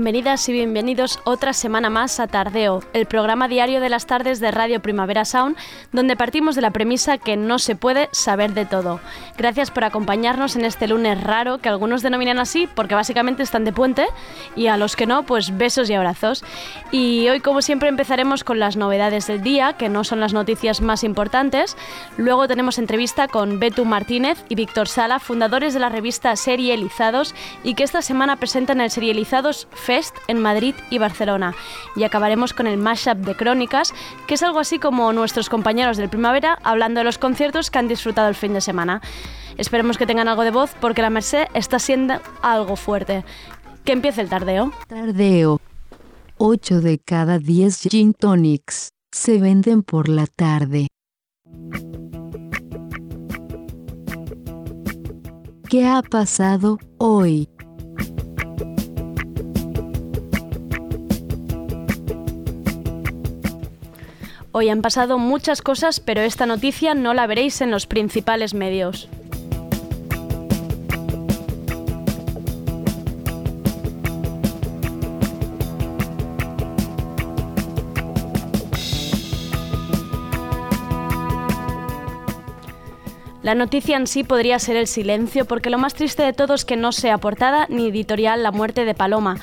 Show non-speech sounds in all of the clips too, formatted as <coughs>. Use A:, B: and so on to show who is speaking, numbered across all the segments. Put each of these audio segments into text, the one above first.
A: Bienvenidas y bienvenidos otra semana más a Tardeo, el programa diario de las tardes de Radio Primavera Sound, donde partimos de la premisa que no se puede saber de todo. Gracias por acompañarnos en este lunes raro, que algunos denominan así porque básicamente están de puente, y a los que no, pues besos y abrazos. Y hoy, como siempre, empezaremos con las novedades del día, que no son las noticias más importantes. Luego tenemos entrevista con Betu Martínez y Víctor Sala, fundadores de la revista Serializados, y que esta semana presentan el Serializados En Madrid y Barcelona. Y acabaremos con el mashup de crónicas, que es algo así como nuestros compañeros del primavera hablando de los conciertos que han disfrutado el fin de semana. Esperemos que tengan algo de voz porque la Merced está siendo algo fuerte. Que empiece el tardeo.
B: Tardeo. 8 de cada 10 gin tonics se venden por la tarde. ¿Qué ha pasado hoy?
A: Hoy han pasado muchas cosas, pero esta noticia no la veréis en los principales medios. La noticia en sí podría ser el silencio, porque lo más triste de todo es que no sea portada ni editorial la muerte de Paloma.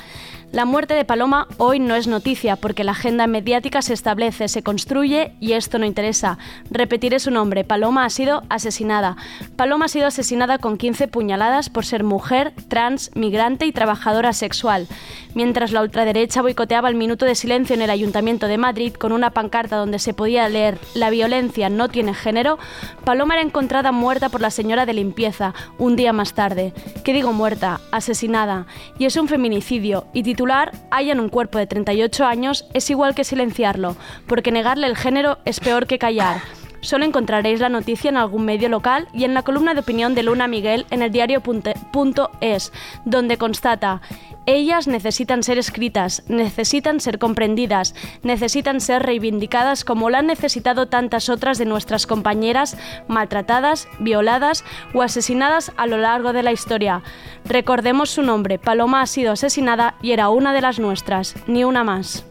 A: La muerte de Paloma hoy no es noticia porque la agenda mediática se establece, se construye y esto no interesa. Repetiré su nombre. Paloma ha sido asesinada. Paloma ha sido asesinada con 15 puñaladas por ser mujer, trans, migrante y trabajadora sexual. Mientras la ultraderecha boicoteaba el minuto de silencio en el Ayuntamiento de Madrid con una pancarta donde se podía leer La violencia no tiene género, Paloma era encontrada muerta por la señora de limpieza un día más tarde. ¿Qué digo muerta? Asesinada. Y es un feminicidio y titular hayan un cuerpo de 38 años es igual que silenciarlo, porque negarle el género es peor que callar. Solo encontraréis la noticia en algún medio local y en la columna de opinión de Luna Miguel en el diario.es, donde constata ellas necesitan ser escritas, necesitan ser comprendidas, necesitan ser reivindicadas como lo han necesitado tantas otras de nuestras compañeras maltratadas, violadas o asesinadas a lo largo de la historia. Recordemos su nombre, Paloma ha sido asesinada y era una de las nuestras, ni una más.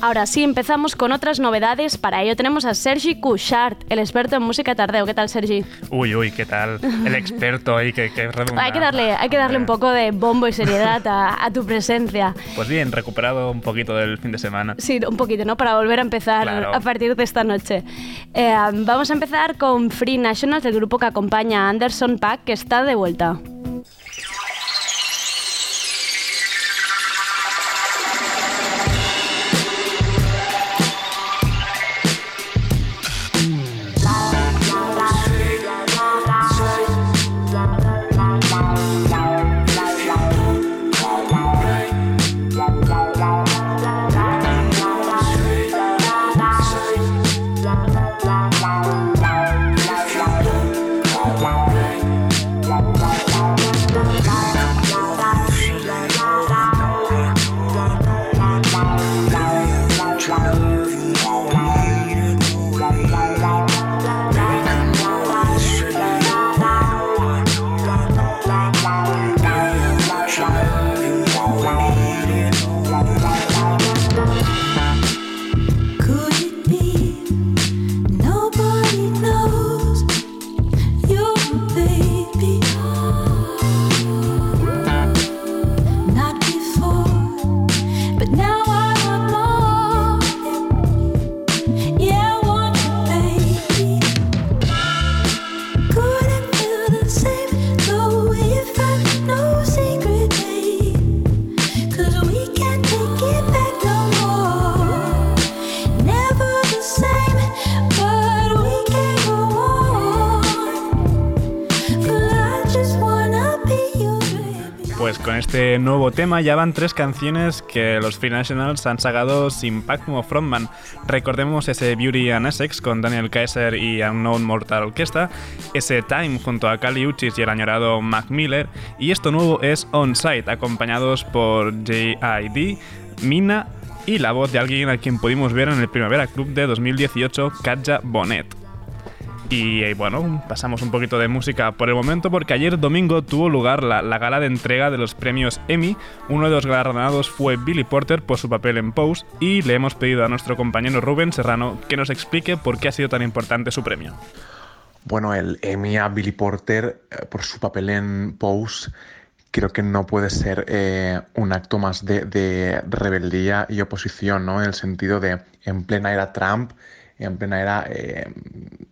A: Ahora sí, empezamos con otras novedades. Para ello tenemos a Sergi Couchard, el experto en música tardeo. ¿Qué tal, Sergi?
C: Uy, uy, ¿qué tal? El experto ahí que, que
A: Hay que darle, hay que darle un poco de bombo y seriedad a, tu presencia.
C: Pues bien, recuperado un poquito del fin de semana.
A: Sí, un poquito, ¿no? Para volver a empezar a partir de esta noche. Eh, vamos a empezar con Free Nationals, el grupo que acompaña a Anderson Pack, que está de vuelta.
C: Con este nuevo tema ya van tres canciones que los Free Nationals han sacado sin Pac como frontman. Recordemos ese Beauty and Essex con Daniel Kaiser y Unknown Mortal Orchestra, ese Time junto a Cali Uchis y el añorado Mac Miller, y esto nuevo es On Site, acompañados por J.I.D., Mina y la voz de alguien a quien pudimos ver en el Primavera Club de 2018, Katja Bonet. Y eh, bueno, pasamos un poquito de música por el momento porque ayer domingo tuvo lugar la, gala de entrega de los premios Emmy. Uno de los galardonados fue Billy Porter por su papel en Pose y le hemos pedido a nuestro compañero Rubén Serrano que nos explique por qué ha sido tan importante su premio.
D: Bueno, el Emmy a Billy Porter eh, por su papel en Pose creo que no puede ser eh, un acto más de, de, rebeldía y oposición, ¿no? En el sentido de, en plena era Trump, en plena era eh,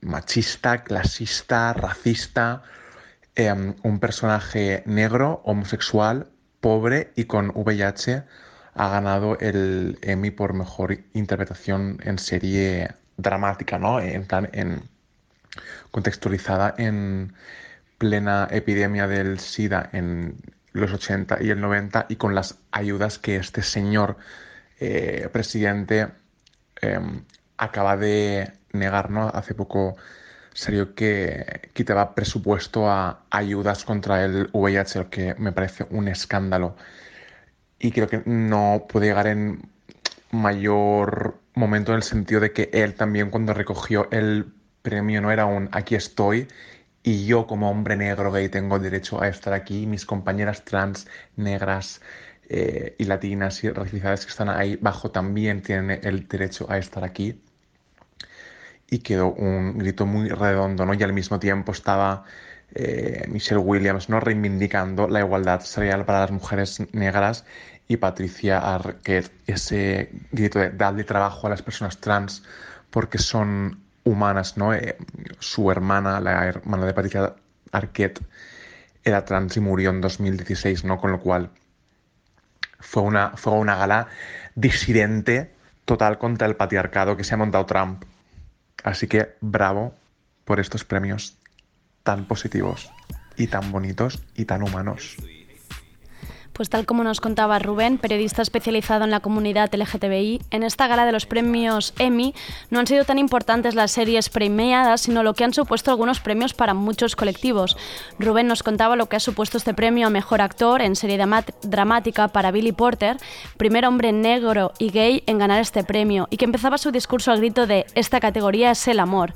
D: machista, clasista, racista, em, un personaje negro, homosexual, pobre y con VIH ha ganado el Emmy por mejor interpretación en serie dramática, ¿no? En en, contextualizada en plena epidemia del SIDA en los 80 y el 90 y con las ayudas que este señor eh, presidente em, acaba de negar, ¿no? Hace poco salió que quitaba presupuesto a ayudas contra el VIH, lo que me parece un escándalo. Y creo que no puede llegar en mayor momento en el sentido de que él también cuando recogió el premio no era un aquí estoy y yo como hombre negro gay tengo derecho a estar aquí, mis compañeras trans negras eh, y latinas y racializadas que están ahí bajo también tienen el derecho a estar aquí y quedó un grito muy redondo, ¿no? Y al mismo tiempo estaba eh, Michelle Williams, ¿no? Reivindicando la igualdad salarial para las mujeres negras y Patricia Arquette, ese grito de darle trabajo a las personas trans porque son humanas, ¿no? Eh, su hermana, la hermana de Patricia Arquette, era trans y murió en 2016, ¿no? Con lo cual fue una, fue una gala disidente total contra el patriarcado que se ha montado Trump. Así que bravo por estos premios tan positivos y tan bonitos y tan humanos.
A: Pues tal como nos contaba Rubén, periodista especializado en la comunidad LGTBI, en esta gala de los premios Emmy no han sido tan importantes las series premiadas, sino lo que han supuesto algunos premios para muchos colectivos. Rubén nos contaba lo que ha supuesto este premio a Mejor Actor en serie dramática para Billy Porter, primer hombre negro y gay en ganar este premio, y que empezaba su discurso al grito de esta categoría es el amor.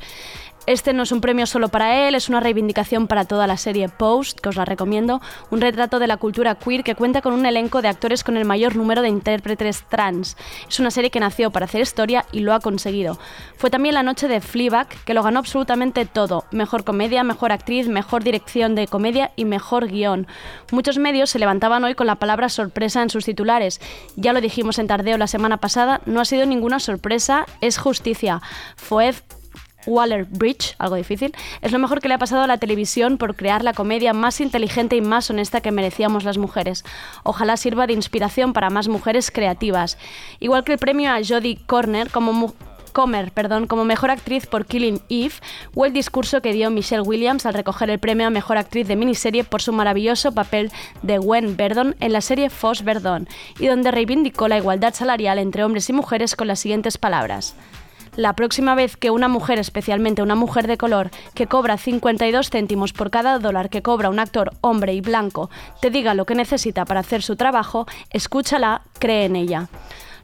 A: Este no es un premio solo para él, es una reivindicación para toda la serie Post, que os la recomiendo, un retrato de la cultura queer que cuenta con un elenco de actores con el mayor número de intérpretes trans. Es una serie que nació para hacer historia y lo ha conseguido. Fue también la noche de Fleabag, que lo ganó absolutamente todo, mejor comedia, mejor actriz, mejor dirección de comedia y mejor guion. Muchos medios se levantaban hoy con la palabra sorpresa en sus titulares. Ya lo dijimos en Tardeo la semana pasada, no ha sido ninguna sorpresa, es justicia. Fue Waller Bridge, algo difícil, es lo mejor que le ha pasado a la televisión por crear la comedia más inteligente y más honesta que merecíamos las mujeres. Ojalá sirva de inspiración para más mujeres creativas. Igual que el premio a Jodie como Comer, perdón, como mejor actriz por Killing Eve, o el discurso que dio Michelle Williams al recoger el premio a mejor actriz de miniserie por su maravilloso papel de Gwen Verdon en la serie Foss Verdon, y donde reivindicó la igualdad salarial entre hombres y mujeres con las siguientes palabras la próxima vez que una mujer, especialmente una mujer de color, que cobra 52 céntimos por cada dólar que cobra un actor hombre y blanco, te diga lo que necesita para hacer su trabajo, escúchala, cree en ella.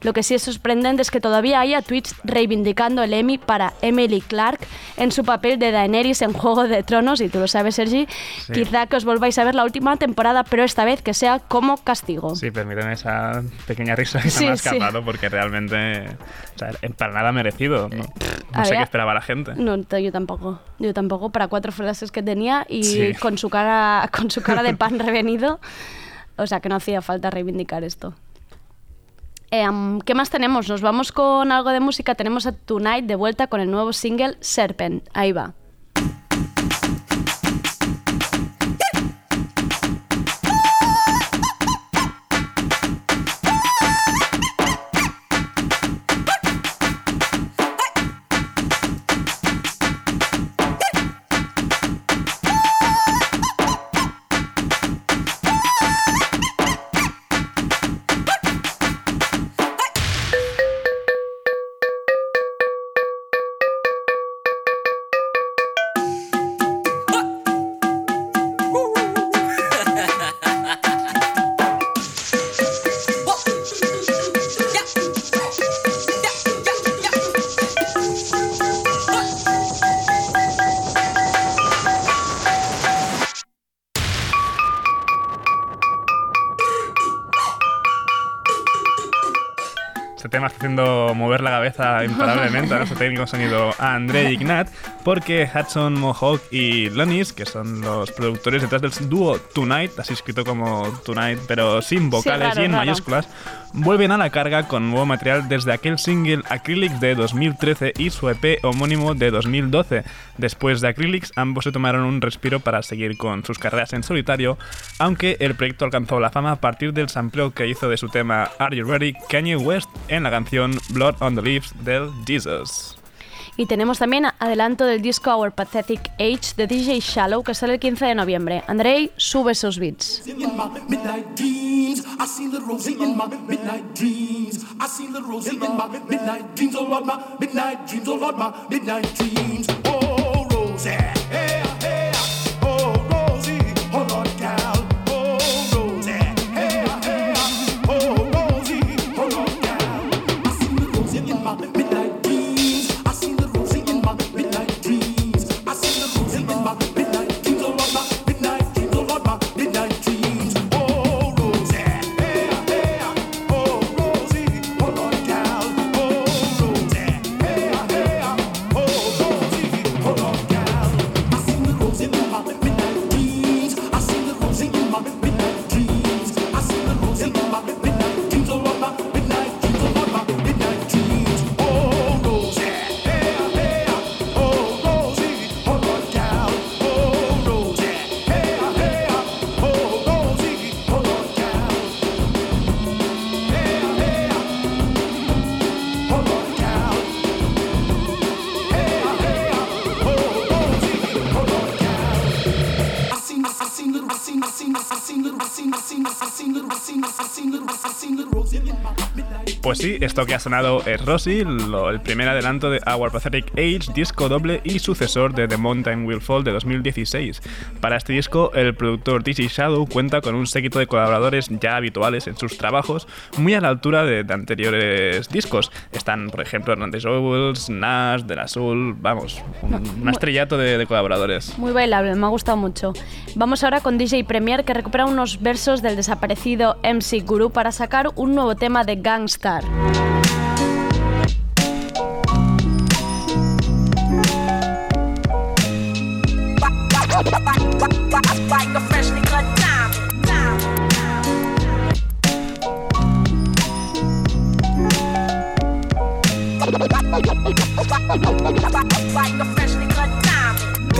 A: Lo que sí es sorprendente es que todavía haya tweets reivindicando el Emmy para Emily Clark en su papel de Daenerys en Juego de Tronos, y tú lo sabes, Sergi. Quizá que os volváis a ver la última temporada, pero esta vez que sea como castigo.
C: Sí, permíteme esa pequeña risa que se me ha escapado, porque realmente o sea, para nada merecido. No, sé qué esperaba la gente.
A: No, yo tampoco. Yo tampoco, para cuatro frases que tenía y con, su cara, con su cara de <laughs> pan revenido. O sea, que no hacía falta reivindicar esto. Em, ¿Qué más tenemos? Nos vamos con algo de música. Tenemos a Tonight de vuelta con el nuevo single Serpent. Ahí va.
C: Haciendo mover la cabeza imparablemente <laughs> a nuestro técnico sonido André Ignat, porque Hudson Mohawk y Lonis, que son los productores detrás del dúo Tonight, así escrito como Tonight, pero sin vocales y en mayúsculas, vuelven a la carga con nuevo material desde aquel single Acrylics de 2013 y su EP homónimo de 2012. Después de Acrylics, ambos se tomaron un respiro para seguir con sus carreras en solitario, aunque el proyecto alcanzó la fama a partir del sampleo que hizo de su tema Are You Ready Kanye West en la canción Blood on the Leaves del Jesus.
A: Y tenemos también adelanto del disco Our Pathetic Age de DJ Shallow que sale el 15 de noviembre. Andrei, sube esos beats.
C: Sí, esto que ha sonado es Rosy, el primer adelanto de Our Pathetic Age, disco doble y sucesor de The Mountain Will Fall de 2016. Para este disco, el productor DJ Shadow cuenta con un séquito de colaboradores ya habituales en sus trabajos, muy a la altura de, anteriores discos. Están, por ejemplo, Hernandez Owens, Nash, Del Azul, vamos, un, estrellato de, de colaboradores.
A: Muy bailable, me ha gustado mucho. Vamos ahora con DJ Premier que recupera unos versos del desaparecido MC Guru para sacar un nuevo tema de Gangstar.
E: Like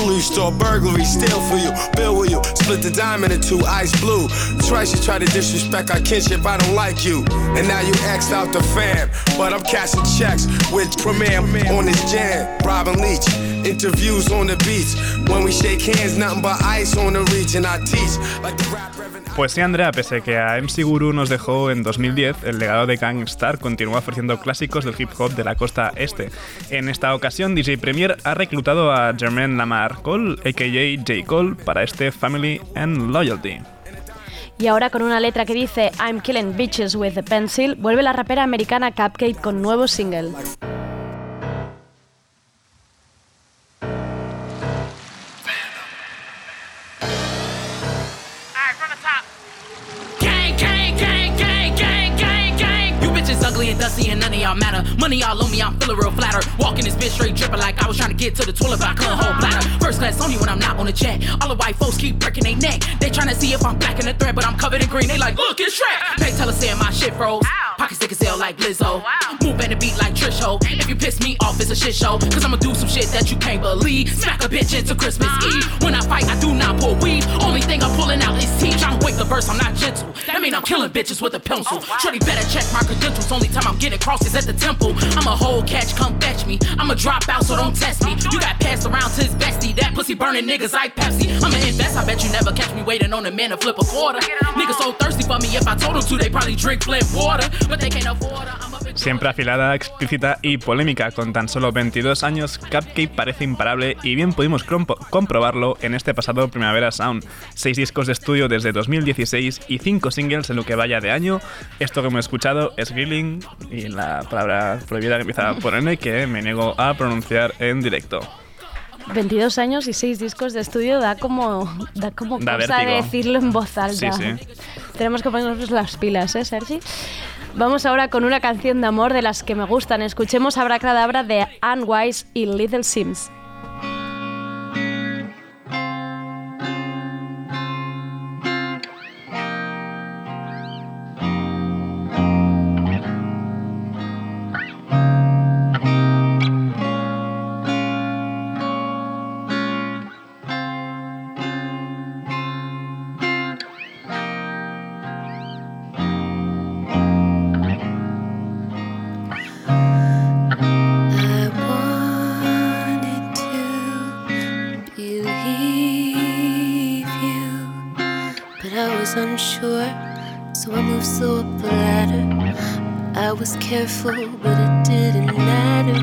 F: jewelry store, burglary, steal for you. Bill with you, split the diamond in two, ice blue. Twice you try to disrespect our kinship, I don't like you. And now you axed out the fam. But I'm cashing checks with Premier on this jam. Robin Leach, interviews on the beach. When we shake hands, nothing but ice on the reach. And I teach like the rap reverend.
C: Pues sí, Andrea, pese que a MC Guru nos dejó en 2010, el legado de Gangstar continúa ofreciendo clásicos del hip hop de la costa este. En esta ocasión, DJ Premier ha reclutado a Jermaine Lamar Cole, a.k.a. J. Cole, para este Family and Loyalty.
A: Y ahora con una letra que dice I'm killing bitches with a pencil, vuelve la rapera americana Cupcake con nuevo single.
G: And dusty and none of y'all matter. Money all on me, I'm feeling real flatter. Walking this bitch straight dripping like I was trying to get to the toilet, but I couldn't hold bladder. First class only when I'm not on the jet. All the white folks keep breaking their neck. They trying to see if I'm black in the thread, but I'm covered in green. They like, look, it's Shrek. Pay teller saying my shit froze. Pockets thick as hell like Lizzo. Oh, Move and the beat like Trish Ho. If you piss me off, it's a shit show. Cause I'ma do some shit that you can't believe. Smack a bitch into Christmas uh-huh. Eve. When I fight, I do not pull weave. Only thing I'm pulling out is teeth. Trying to wake the verse, I'm not gentle. That mean I'm killing bitches with a pencil. Oh, Shorty better check my credentials. Only time I'm getting crosses at the temple. I'm a whole catch, come fetch me. I'm a drop out, so don't test me. You got passed around to his bestie. That pussy burning niggas like Pepsi. I'ma invest, I bet you never catch me waiting on a man to flip a quarter. Niggas so thirsty for me, if I told them to, they probably drink Flint water. But they can't afford her. I'm a
C: Siempre afilada, explícita y polémica, con tan solo 22 años, Cupcake parece imparable y bien pudimos comprobarlo en este pasado Primavera Sound. Seis discos de estudio desde 2016 y cinco singles en lo que vaya de año. Esto que hemos escuchado es Grilling y la palabra prohibida que empieza por N que me niego a pronunciar en directo.
A: 22 años y 6 discos de estudio da como, da como
C: Da
A: cosa
C: vértigo.
A: decirlo en voz alta.
C: Sí, sí.
A: Tenemos que ponernos las pilas, ¿eh, Sergi? Vamos ahora con una canción de amor de las que me gustan. Escuchemos Abracadabra de Anne Wise y Little Sims.
H: But it didn't matter,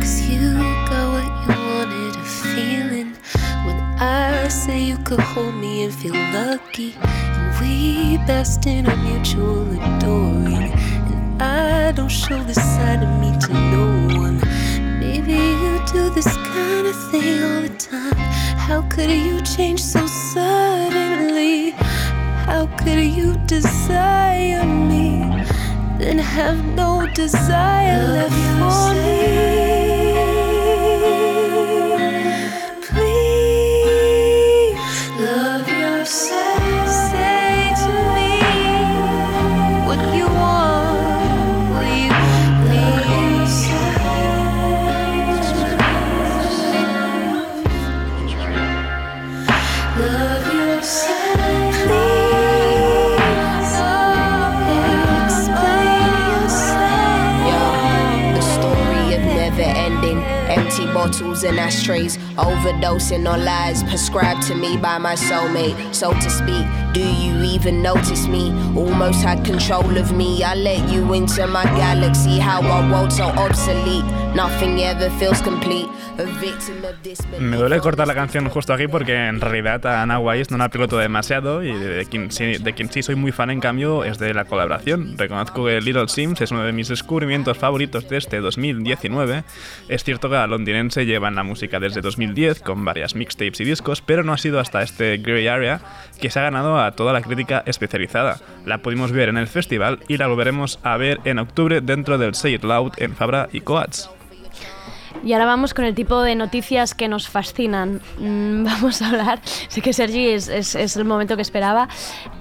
H: cause you got what you wanted, a feeling. When I say you could hold me and feel lucky, and we basked in our mutual adoring. And I don't show this side of me to no one. Maybe you do this kind of thing all the time. How could you change so suddenly? How could you desire me? Then have no desire left for me.
I: Ending. Empty bottles and ashtrays, overdosing on lies prescribed to me by my soulmate, so to speak. Do you even notice me? Almost had control of me. I let you into my galaxy. How our world's so obsolete. Nothing ever feels complete. A.
C: Me duele cortar la canción justo aquí porque en realidad a Ana Wise no la piloto demasiado y de quien, sí, de quien sí soy muy fan en cambio es de la colaboración. Reconozco que Little Sims es uno de mis descubrimientos favoritos de este 2019. Es cierto que la londinense lleva en la música desde 2010 con varias mixtapes y discos, pero no ha sido hasta este Grey Area que se ha ganado a toda la crítica especializada. La pudimos ver en el festival y la volveremos a ver en octubre dentro del Say It Loud en Fabra y Coats.
A: Y ahora vamos con el tipo de noticias que nos fascinan. Mm, <laughs> vamos a hablar, sé que Sergi es, es- es el momento que esperaba.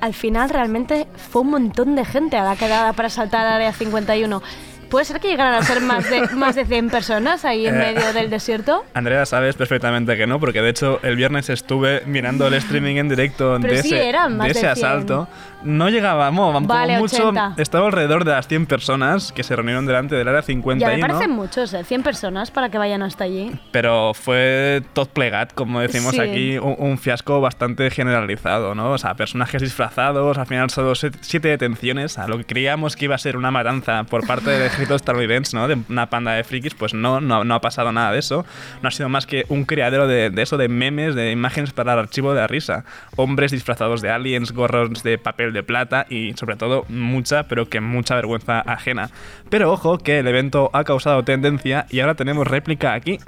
A: Al final realmente fue un montón de gente a la quedada para saltar al área 51. ¿Puede ser que llegaran a ser más de, <laughs> más de 100 personas ahí en
C: Eh.
A: medio del desierto?
C: Andrea, sabes perfectamente que no, porque de hecho el viernes estuve mirando el <laughs> streaming en directo
A: Pero
C: de
A: sí
C: ese, de ese
A: de 100.
C: asalto. No llegábamos, como
A: Vale,
C: mucho,
A: 80.
C: estaba alrededor de las 100 personas que se reunieron delante del área
A: Ya
C: 51.
A: me parecen muchos, ¿eh? 100 personas para que vayan hasta allí.
C: Pero fue tot plegat, como decimos
A: Sí.
C: aquí, un, un fiasco bastante generalizado, ¿no? O sea, personajes disfrazados, al final solo siete detenciones, a lo que creíamos que iba a ser una matanza por parte del ejército estadounidense, ¿no? De una panda de frikis, pues no, no, no ha pasado nada de eso. No ha sido más que un criadero de, de eso, de memes, de imágenes para el archivo de la risa. Hombres disfrazados de aliens, gorros de papel de plata y sobre todo mucha, pero que mucha vergüenza ajena. Pero ojo que el evento ha causado tendencia y ahora tenemos réplica aquí.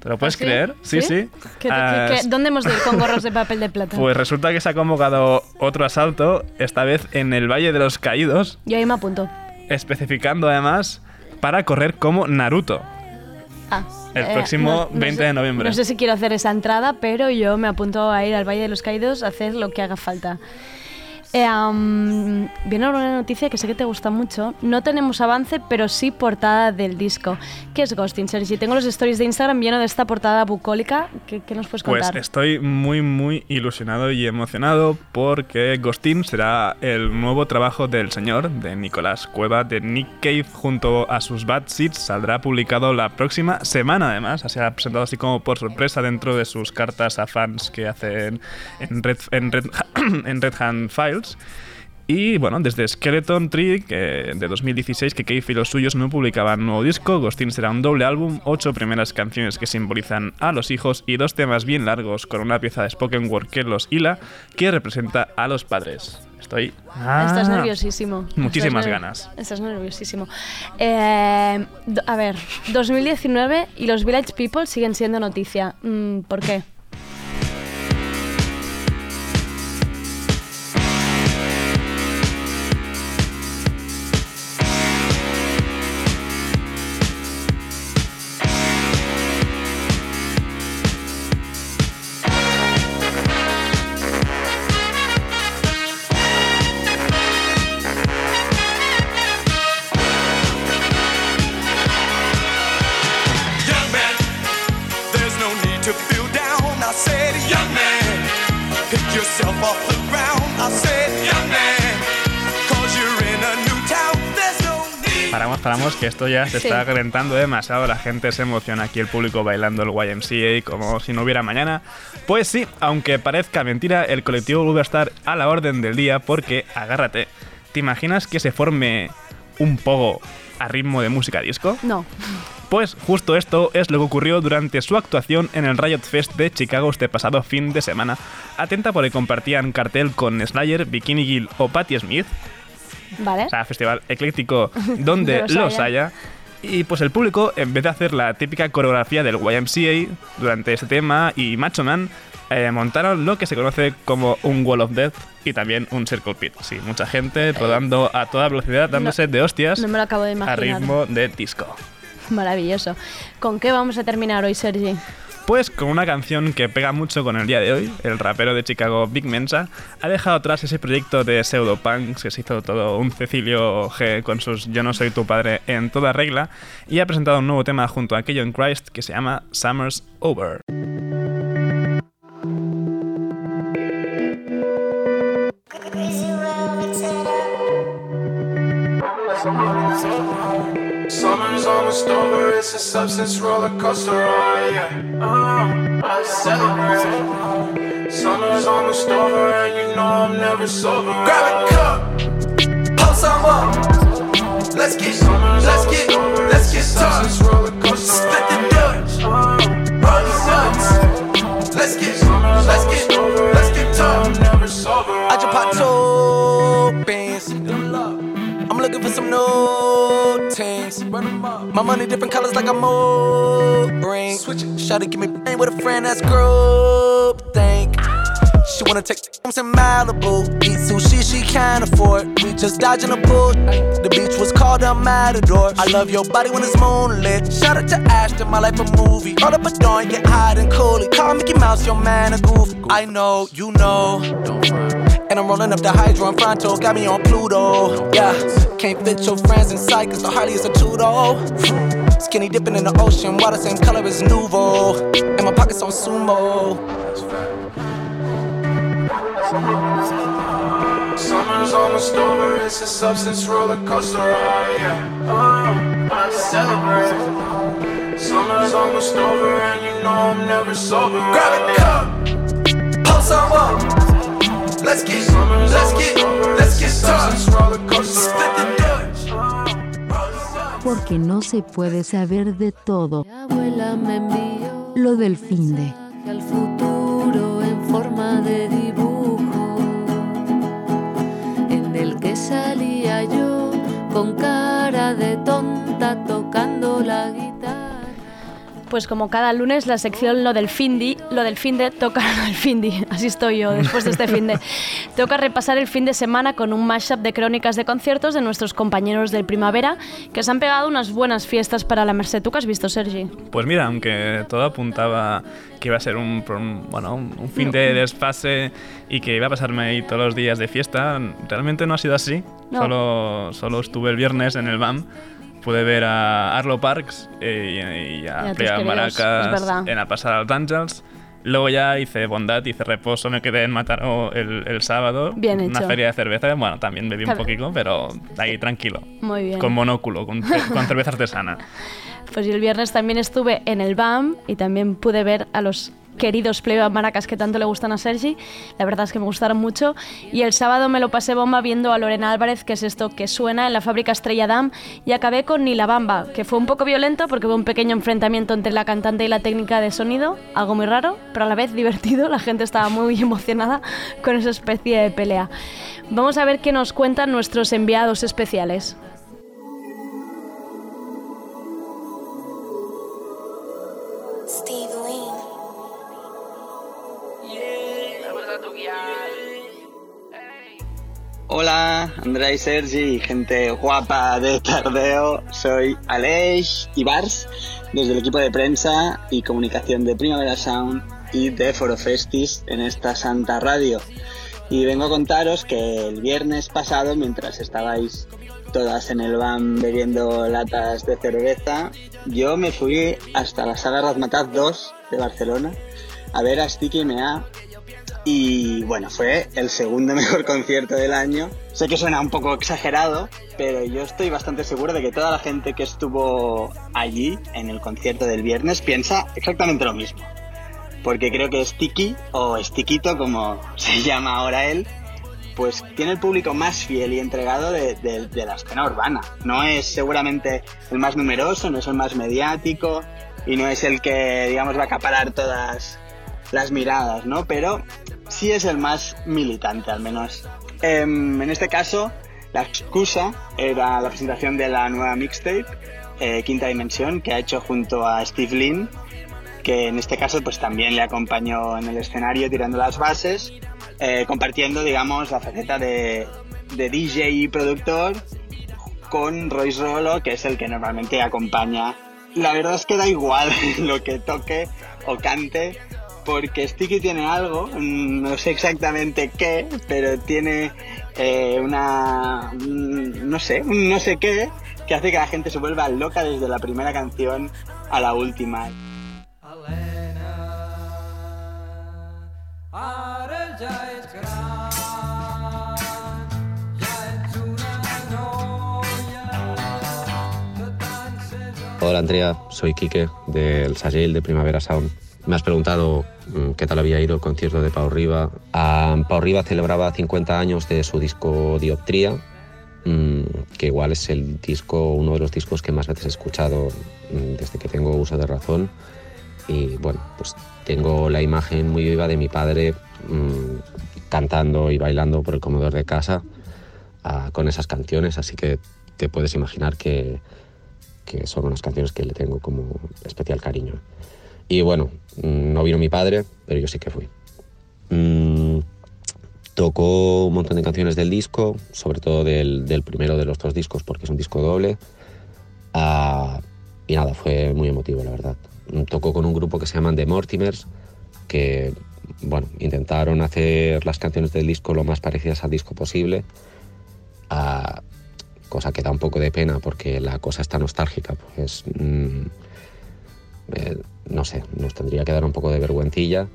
C: ¿Te lo puedes
A: ¿Ah, sí?
C: creer? Sí, sí.
A: ¿Qué- qué-
C: Ah,
A: qué- ¿Dónde hemos de ir con gorros de papel de plata?
C: Pues resulta que se ha convocado otro asalto, esta vez en el Valle de los Caídos,
A: Yo ahí me apunto.
C: especificando además para correr como Naruto.
A: Ah,
C: El próximo 20
A: sé-
C: de noviembre.
A: No sé si quiero hacer esa entrada, pero yo me apunto a ir al Valle de los Caídos a hacer lo que haga falta. Eh, am, viene una noticia que sé que te gusta mucho. No tenemos avance, pero sí portada del disco. ¿Qué es Ghosting, Sergi? Tengo los stories de Instagram lleno de esta portada bucólica. ¿Qué, qué nos puedes
C: Pues
A: contar?
C: estoy muy, muy ilusionado y emocionado porque Ghostin será el nuevo trabajo del señor, de Nicolás Cueva, de Nick Cave, junto a sus Bad Seeds. Saldrá publicado la próxima semana, además. Se ha presentado así como por sorpresa dentro de sus cartas a fans que hacen en Red, en Red, <coughs> en Red Hand Y bueno, desde Skeleton Tree, que, de 2016, que Keith y los suyos no publicaban nuevo disco, Ghostin será un doble álbum, ocho primeras canciones que simbolizan a los hijos y dos temas bien largos con una pieza de spoken word que los hila, que representa a los padres. Estoy...
A: Estás
C: Ah,
A: nerviosísimo.
C: Muchísimas
A: Estás
C: ganas.
A: Estás nerviosísimo. Eh, a ver, 2019 y los Village People siguen siendo noticia. Mm, ¿Por qué?
C: Paramos, paramos, que esto ya se
A: Sí.
C: está calentando demasiado. La gente se emociona aquí, el público bailando el YMCA como si no hubiera mañana. Pues sí, aunque parezca mentira, el colectivo vuelve a estar a la orden del día porque, agárrate, ¿te imaginas que se forme un pogo a ritmo de música disco?
A: No.
C: Pues justo esto es lo que ocurrió durante su actuación en el Riot Fest de Chicago este pasado fin de semana. Atenta porque compartían cartel con Slayer, Bikini Kill o Patti Smith,
A: ¿Vale?
C: o sea, festival ecléctico <laughs> donde
A: De los
C: los
A: haya.
C: haya. Y pues el público, en vez de hacer la típica coreografía del YMCA durante este tema y Macho Man, eh, montaron lo que se conoce como un Wall of Death y también un Circle Pit. Sí, mucha gente rodando a toda velocidad, dándose de hostias
A: No me lo acabo de
C: a
A: imaginar.
C: ritmo de disco.
A: Maravilloso. ¿Con qué vamos a terminar hoy, Sergi?
C: Pues con una canción que pega mucho con el día de hoy, el rapero de Chicago Big Mensa ha dejado atrás ese proyecto de pseudopunks que se hizo todo un Cecilio G con sus Yo no soy tu padre en toda regla y ha presentado un nuevo tema junto a Keyon Christ que se llama Summer's Over.
J: Summer's almost over, it's a substance roller coaster ride. Yeah. Uh, I celebrate. Summer's almost over, and you know I'm never sober. Grab a cup, pour some up. Let's get, let's get, let's get started. Split the Dutch, roll the nuts. Let's get, let's get, let's get tough. I just popped two looking for some new teams. My money different colors like a mood ring. Switch it. Shawty give me with a friend that's group think. Wanna take homes in Malibu, eat sushi she can't afford. We just dodging a bullet. The beach was called a matador. I love your body when it's moonlit. Shout out to Ashton, my life a movie. Roll up a joint, get high and coolly. Call Mickey Mouse, your man a goof. I know, you know. And I'm rolling up the hydro in fronto, got me on Pluto. Yeah, can't fit your friends inside, cause the Harley is a Tudo. Skinny dipping in the ocean, water same color as Nuvo. And my pockets on sumo. Summer's almost over, it's a substance roller coaster ride. Yeah. Uh, I celebrate. Summer's almost over, and you know I'm never sober. Grab a cup, pour some up. Let's get, let's get, let's get tough. Split the Dutch.
B: Porque no se puede saber de todo.
K: Mi abuela me envió
B: Lo del fin de.
K: al futuro en forma de salía yo con cara de tonta tocando la guitarra.
A: Pues como cada lunes la sección lo del Findi, lo del finde toca <laughs> lo del Findi, así estoy yo después de este finde. <laughs> toca repasar el fin de semana con un mashup de crónicas de conciertos de nuestros compañeros del Primavera que se han pegado unas buenas fiestas para la Merced. ¿Tú qué has visto, Sergi?
C: Pues mira, aunque todo apuntaba que iba a ser un, un- bueno, un, un fin de desfase y que iba a pasarme ahí todos los días de fiesta, realmente no ha sido así.
A: No.
C: Solo, solo estuve el viernes en el BAM. Pude ver a Arlo Parks eh, y, y
A: a
C: a
A: tus
C: Plega
A: queridos,
C: Maracas en la pasada Los Angels. Luego ya hice bondad, hice reposo, me quedé en Mataró el, el sábado.
A: Bien
C: Una
A: hecho.
C: feria de cerveza. Bueno, también bebí un poquito, pero ahí tranquilo.
A: Muy bien.
C: Con monóculo, con, con cerveza artesana. <laughs>
A: Pues yo el viernes también estuve en el BAM y también pude ver a los queridos Playback Maracas que tanto le gustan a Sergi. La verdad es que me gustaron mucho. Y el sábado me lo pasé bomba viendo a Lorena Álvarez, que es esto que suena en la fábrica Estrella Dam, y acabé con Ni la Bamba, que fue un poco violento porque hubo un pequeño enfrentamiento entre la cantante y la técnica de sonido, algo muy raro, pero a la vez divertido. La gente estaba muy <laughs> emocionada con esa especie de pelea. Vamos a ver qué nos cuentan nuestros enviados especiales.
L: Hola, Andrea y Sergi, gente guapa de Tardeo. Soy Aleix Ibars, desde el equipo de prensa y comunicación de Primavera Sound y de Forofestis en esta santa radio. Y vengo a contaros que el viernes pasado, mientras estabais todas en el van bebiendo latas de cerveza, yo me fui hasta la sala Razmataz 2 de Barcelona a ver a Sticky MA y bueno, fue el segundo <laughs> mejor concierto del año. Sé que suena un poco exagerado, pero yo estoy bastante seguro de que toda la gente que estuvo allí en el concierto del viernes piensa exactamente lo mismo. Porque creo que Sticky, o Stiquito como <laughs> se llama ahora él, pues tiene el público más fiel y entregado de, la escena urbana. No es seguramente el más numeroso, no es el más mediático y no es el que, digamos, va a acaparar todas las miradas, ¿no? Pero sí es el más militante, al menos. Em, en este caso, la excusa era la presentación de la nueva mixtape, eh, Quinta Dimensión, que ha hecho junto a Steve Lin, que en este caso pues también le acompañó en el escenario tirando las bases, eh, compartiendo, digamos, la faceta de, de DJ y productor con Royce Rolo, que es el que normalmente acompaña. La verdad es que da igual <laughs> lo que toque o cante, porque Sticky tiene algo, mm, no sé exactamente qué, pero tiene eh, una, mm, no sé, un no sé qué, que hace que la gente se vuelva loca desde la primera canción a la última.
M: Hola Andrea, soy Quique del Sagel de Primavera Sound. Me has preguntado qué tal había ido el concierto de Pau Riva. Ah, Pau Riva celebraba 50 años de su disco Dioptría, mm, que igual es el disco, uno de los discos que más veces he escuchado mm, desde que tengo uso de razón. Y bueno, pues tengo la imagen muy viva de mi padre mm, cantando y bailando por el comedor de casa ah, con esas canciones, así que te puedes imaginar que, que son unas canciones que le tengo como especial cariño. Y bueno, no vino mi padre, pero yo sí que fui. Mm, tocó un montón de canciones del disco, sobre todo del, del primero de los dos discos, porque es un disco doble. Ah, y nada, fue muy emotivo, la verdad. Tocó con un grupo que se llaman The Mortimers, que bueno, intentaron hacer las canciones del disco lo más parecidas al disco posible. Ah, cosa que da un poco de pena porque la cosa está nostálgica. Pues, mm, eh, no sé, nos tendría que dar un poco de vergüencilla,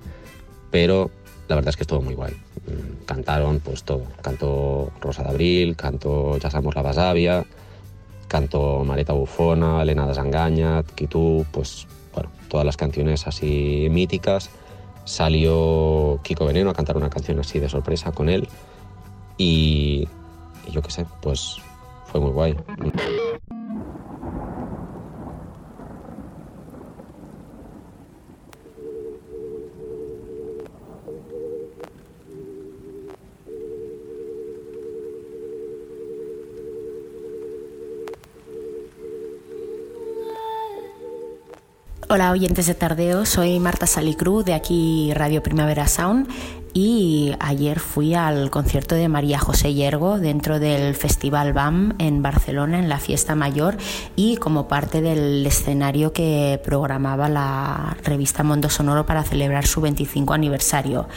M: pero la verdad es que estuvo muy guay. Mm, Cantaron pues todo. Cantó Rosa de Abril, cantó Ya Somos la Basavia, cantó Mareta Bufona, Elena de Zangaña, Kitú, pues bueno, todas las canciones así míticas. Salió Kiko Veneno a cantar una canción así de sorpresa con él y, y yo qué sé, pues fue muy guay.
N: Hola oyentes de Tardeo, soy Marta Salicruz de aquí Radio Primavera Sound y ayer fui al concierto de María José Yergo dentro del Festival BAM en Barcelona en la fiesta mayor y como parte del escenario que programaba la revista Mundo Sonoro para celebrar su 25 aniversario.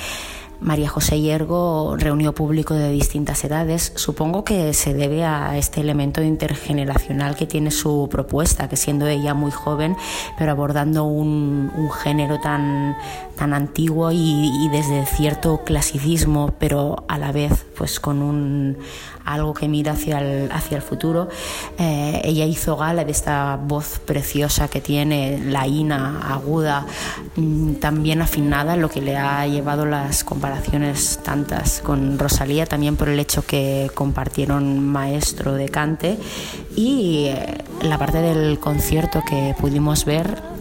N: María José Yergo reunió público de distintas edades. Supongo que se debe a este elemento intergeneracional que tiene su propuesta, que siendo ella muy joven, pero abordando un, género tan, tan antiguo y, y desde cierto clasicismo, pero a la vez pues con un algo que mira hacia el, hacia el futuro. Eh, ella hizo gala de esta voz preciosa que tiene, la ina, aguda, mm, también afinada, lo que le ha llevado las comparaciones tantas con Rosalía, también por el hecho que compartieron maestro de cante y eh, la parte del concierto que pudimos ver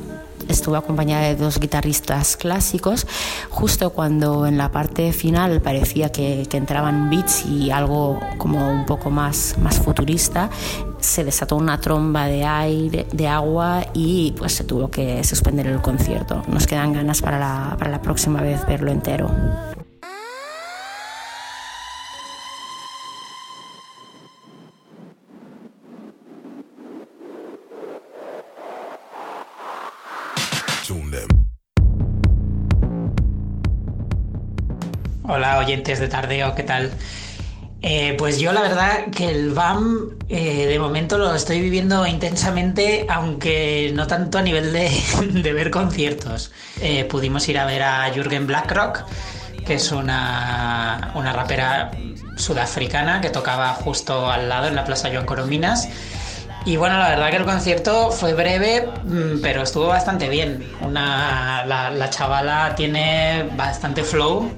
N: estuvo acompañada de dos guitarristas clásicos, justo cuando en la parte final parecía que, que, entraban beats y algo como un poco más, más futurista, se desató una tromba de aire, de agua y pues se tuvo que suspender el concierto. Nos quedan ganas para la, para la próxima vez verlo entero.
O: Oyentes de Tardeo, ¿qué tal? Eh, pues yo la verdad que el BAM eh, de momento lo estoy viviendo intensamente, aunque no tanto a nivel de, <laughs> de ver conciertos. Eh, pudimos ir a ver a Jürgen Blackrock, que es una, una rapera sudafricana que tocaba justo al lado en la Plaza Joan Corominas. Y bueno, la verdad que el concierto fue breve, mm, pero estuvo bastante bien. Una, la, la chavala tiene bastante flow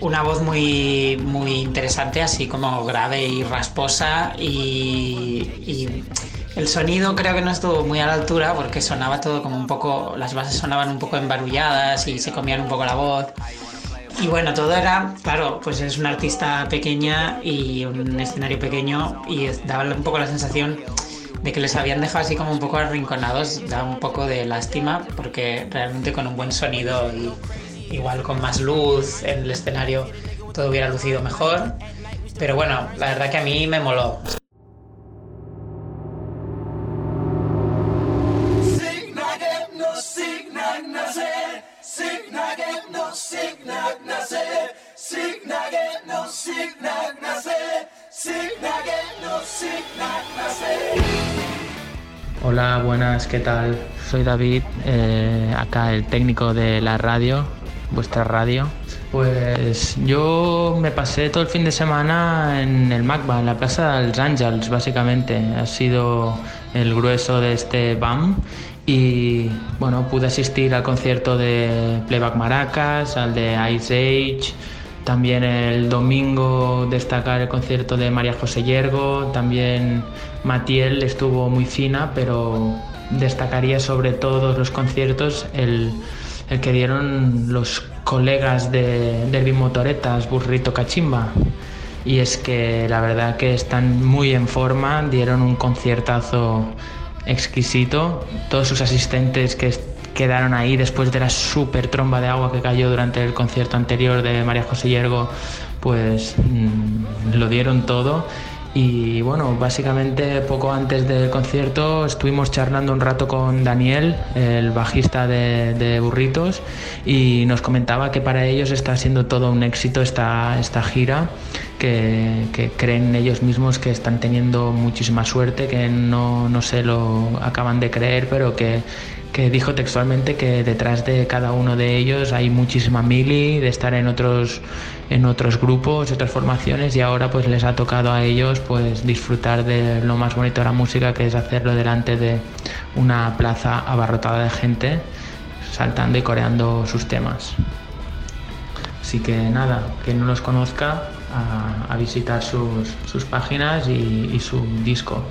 O: una voz muy, muy interesante, así como grave y rasposa y, el sonido creo que no estuvo muy a la altura porque sonaba todo como un poco, las bases sonaban un poco embarulladas y se comían un poco la voz. Y bueno, todo era, claro, pues es una artista pequeña y un escenario pequeño y daba un poco la sensación de que les habían dejado así como un poco arrinconados, da un poco de lástima porque realmente con un buen sonido y igual con más luz en el escenario todo hubiera lucido mejor. Pero bueno, la verdad que a mí me moló.
P: Hola, buenas, ¿qué tal? Soy David, eh, acá el técnico de la radio vuestra radio? Pues yo me pasé todo el fin de semana en el MACBA, en la Plaza de los Ángeles, básicamente. Ha sido el grueso de este BAM y bueno, pude asistir al concierto de Playback Maracas, al de Ice Age, también el domingo destacar el concierto de María José Yergo, también Matiel estuvo muy fina, pero destacaría sobre todos los conciertos el el que dieron los colegas de Derby Motoretas, Burrito Cachimba. Y es que la verdad que están muy en forma, dieron un conciertazo exquisito. Todos sus asistentes que quedaron ahí después de la super tromba de agua que cayó durante el concierto anterior de María José Yergo, pues mm, lo dieron todo y bueno, básicamente poco antes del concierto estuvimos charlando un rato con Daniel, el bajista de, Burritos, y nos comentaba que para ellos está siendo todo un éxito esta, esta gira, que, creen ellos mismos que están teniendo muchísima suerte, que no, no se lo acaban de creer, pero que, dijo textualmente que detrás de cada uno de ellos hay muchísima mili, de estar en otros, en otros grupos, otras formaciones y ahora pues les ha tocado a ellos pues disfrutar de lo más bonito de la música que es hacerlo delante de una plaza abarrotada de gente saltando y coreando sus temas. Así que nada, quien no los conozca, a, visitar sus, páginas y su disco.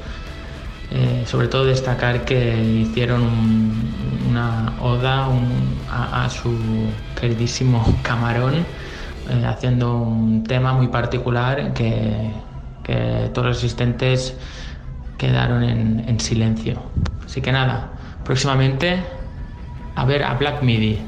P: Eh, sobre todo destacar que hicieron una oda a, su queridísimo Camarón, eh, haciendo un tema muy particular que, todos los asistentes quedaron en, en silencio. Así que nada, próximamente a ver a Black Midi.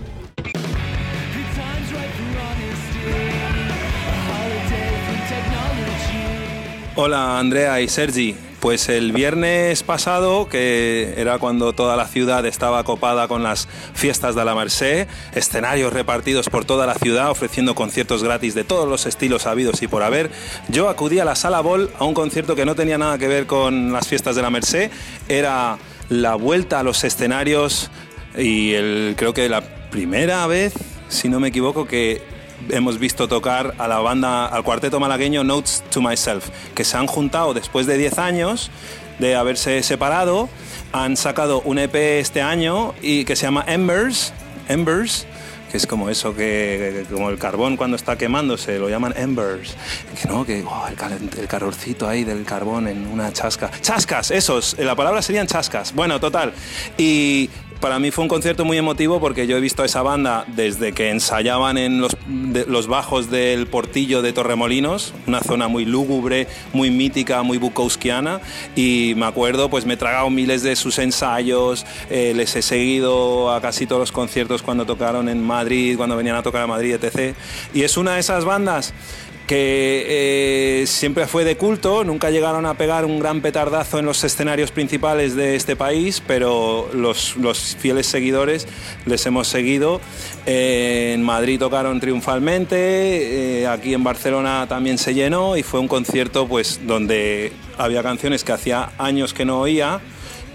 Q: Hola Andrea y Sergi, pues el viernes pasado, que era cuando toda la ciudad estaba copada con las fiestas de la Merced, escenarios repartidos por toda la ciudad ofreciendo conciertos gratis de todos los estilos habidos y por haber, yo acudí a la Sala Bol a un concierto que no tenía nada que ver con las fiestas de la Merced, era la vuelta a los escenarios y el, creo que la primera vez, si no me equivoco, que hemos visto tocar a la banda, al cuarteto malagueño Notes to Myself, que se han juntado después de 10 años de haberse separado, han sacado un EP este año y que se llama Embers, Embers, que es como eso que, como el carbón cuando está quemándose, lo llaman embers, que no, que oh, el, cal- el calorcito ahí del carbón en una chasca. Chascas, esos, la palabra serían chascas. Bueno, total. Y para mí fue un concierto muy emotivo porque yo he visto a esa banda desde que ensayaban en los, bajos del Portillo de Torremolinos, una zona muy lúgubre, muy mítica, muy bukowskiana, y me acuerdo, pues me he tragado miles de sus ensayos, eh, les he seguido a casi todos los conciertos cuando tocaron en Madrid, cuando venían a tocar a Madrid, etc. Y es una de esas bandas que eh, siempre fue de culto, nunca llegaron a pegar un gran petardazo en los escenarios principales de este país, pero los, fieles seguidores les hemos seguido. Eh, en Madrid tocaron triunfalmente, eh, aquí en Barcelona también se llenó y fue un concierto pues, donde había canciones que hacía años que no oía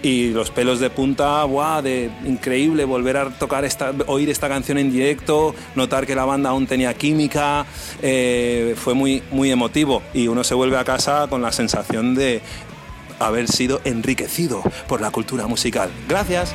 Q: y los pelos de punta, ¡buah! De increíble volver a tocar esta, oír esta canción en directo, notar que la banda aún tenía química, eh, fue muy, muy emotivo y uno se vuelve a casa con la sensación de haber sido enriquecido por la cultura musical. Gracias.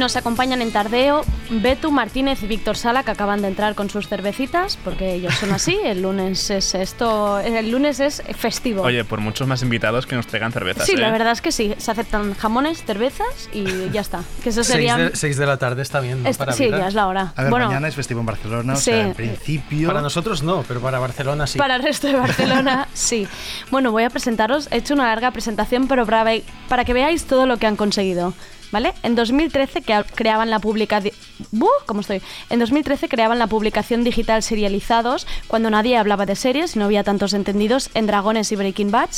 A: Nos acompañan en Tardeo Betu Martínez y Víctor Sala, que acaban de entrar con sus cervecitas, porque ellos son así. El lunes es esto, el lunes es festivo.
C: Oye, por muchos más invitados que nos traigan cervezas.
A: sí,
C: ¿eh?
A: la verdad es que sí. Se aceptan jamones, cervezas y ya está. Que eso sería.
R: 6 de, seis de la tarde está bien, ¿no?
A: Est-
R: Para
A: sí, ya es la hora.
S: A ver,
A: bueno,
S: mañana es festivo en Barcelona,
A: Sí.
S: o sea, en principio...
R: Para nosotros no, pero para Barcelona sí.
A: Para el resto de Barcelona, <laughs> sí. Bueno, voy a presentaros. He hecho una larga presentación, pero para que veáis todo lo que han conseguido. ¿Vale? En 2013 que creaban la publicación... ¿Cómo estoy? En 2013 creaban la publicación digital Serializados, cuando nadie hablaba de series y no había tantos entendidos en Dragones y Breaking Bad.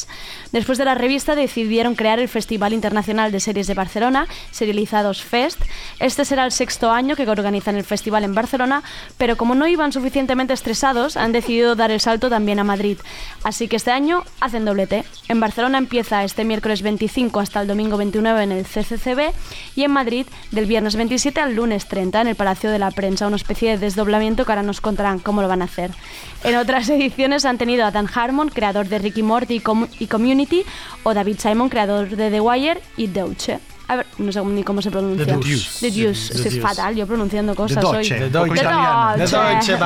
A: Después de la revista decidieron crear el Festival Internacional de Series de Barcelona, Serializados Fest. Este será el sexto año que organizan el festival en Barcelona, pero como no iban suficientemente estresados, han decidido dar el salto también a Madrid. Así que este año hacen doblete. En Barcelona empieza este miércoles 25 hasta el domingo 29 en el CCCB y en Madrid del viernes 27 al lunes 30 en el Palacio de la Prensa, una especie de desdoblamiento que ahora nos contarán cómo lo van a hacer. En otras <laughs> ediciones han tenido a Dan Harmon, creador de Ricky Morty y, y Community, o David Simon, creador de The Wire y Deutsche. A ver, no sé ni cómo se pronuncia.
S: The Deuce.
A: The Deuce.
S: The
A: Estoy fatal, yo pronunciando cosas
S: The
A: hoy.
S: Deutsche,
R: Deutsche. Deutsche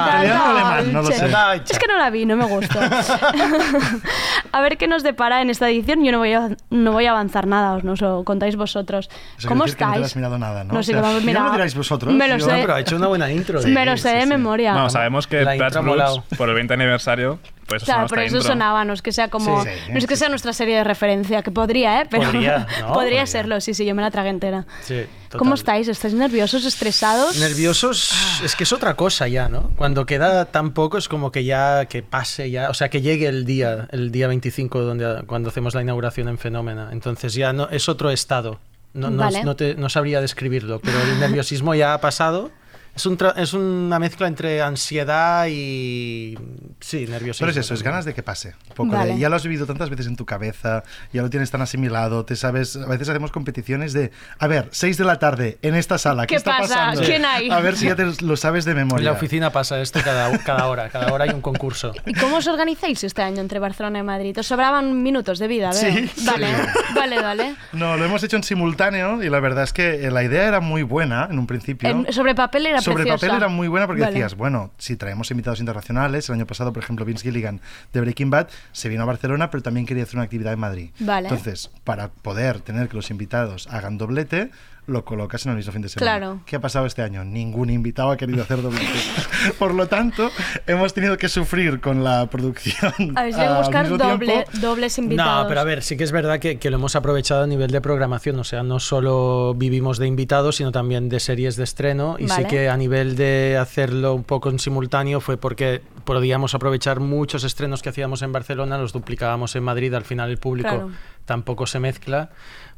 S: no lo.
A: Es que no la vi, no me gustó. <laughs> a ver qué nos depara en esta edición. Yo no voy a, no voy a avanzar nada, os nos lo contáis vosotros.
S: Eso
A: ¿Cómo
S: decir que no te
A: estáis?
S: has mirado nada, ¿no?
A: No
S: O
A: sé
S: sea,
A: cómo
S: ya
A: mira,
S: lo miráis vosotros,
A: Me lo
S: yo-
A: sé.
R: No, pero ha hecho una buena intro.
A: me lo sé de memoria.
C: Bueno, sabemos que
R: La
C: Plus por el 20 aniversario, pues
A: Claro,
C: sonó
A: por eso
C: intro.
A: sonaba, no es que sea como.
S: Sí, sí,
A: no es que sea nuestra serie de referencia, que podría, ¿eh? Pero
R: Podría, <laughs> no,
A: podría
R: podría.
A: serlo, sí, sí, yo me la tragué entera.
R: Sí, total.
A: ¿Cómo estáis? ¿Estáis nerviosos, estresados?
R: Nerviosos es que es otra cosa ya, ¿no? Cuando queda tan poco es como que ya que pase ya, o sea, que llegue el día, el día 25 donde cuando hacemos la inauguración en Fenómena. Entonces ya no es otro estado. No, no,
A: Vale.
R: no te- no sabría describirlo, pero el nerviosismo ya ha pasado. Es, un tra- es una mezcla entre ansiedad y. Sí, nerviosismo.
S: Pero es eso, es ganas de que pase. Un poco
R: Vale.
S: de- ya lo has vivido tantas veces en tu cabeza, ya lo tienes tan asimilado, te sabes, a veces hacemos competiciones de, a ver, 6 de la tarde en esta sala, ¿qué,
A: ¿Qué
S: está
A: pasa?
S: pasando?
A: ¿Quién hay?
S: A ver si ya te lo sabes de
R: En
S: memoria.
R: la oficina pasa esto cada, cada hora, cada hora hay un concurso.
A: ¿Y cómo os organizáis este año entre Barcelona y Madrid? ¿Os sobraban minutos de vida?
S: Sí,
A: veo?
S: sí.
A: Vale, vale, vale.
S: No, lo hemos hecho en simultáneo y la verdad es que la idea era muy buena en un principio.
A: En- sobre papel era
S: Sobre
A: preciosa.
S: papel era muy buena porque
A: Vale.
S: decías, bueno, si traemos invitados internacionales, el año pasado, por ejemplo, Vince Gilligan de Breaking Bad se vino a Barcelona, pero también quería hacer una actividad en Madrid.
A: Vale.
S: Entonces, para poder tener que los invitados hagan doblete, lo colocas en el mismo fin de semana.
A: Claro.
S: ¿Qué ha pasado este año? Ningún invitado ha querido hacer doblete. <laughs> por lo tanto, hemos tenido que sufrir con la producción.
A: Habéis tenido que
S: al
A: buscar
S: mismo
A: doble, dobles invitados.
R: No, pero a ver, sí que es verdad que, que lo hemos aprovechado a nivel de programación. O sea, no solo vivimos de invitados, sino también de series de estreno. Y
A: Vale.
R: sí que a nivel de hacerlo un poco en simultáneo fue porque podíamos aprovechar muchos estrenos que hacíamos en Barcelona, los duplicábamos en Madrid. Al final el público
A: Claro.
R: tampoco se mezcla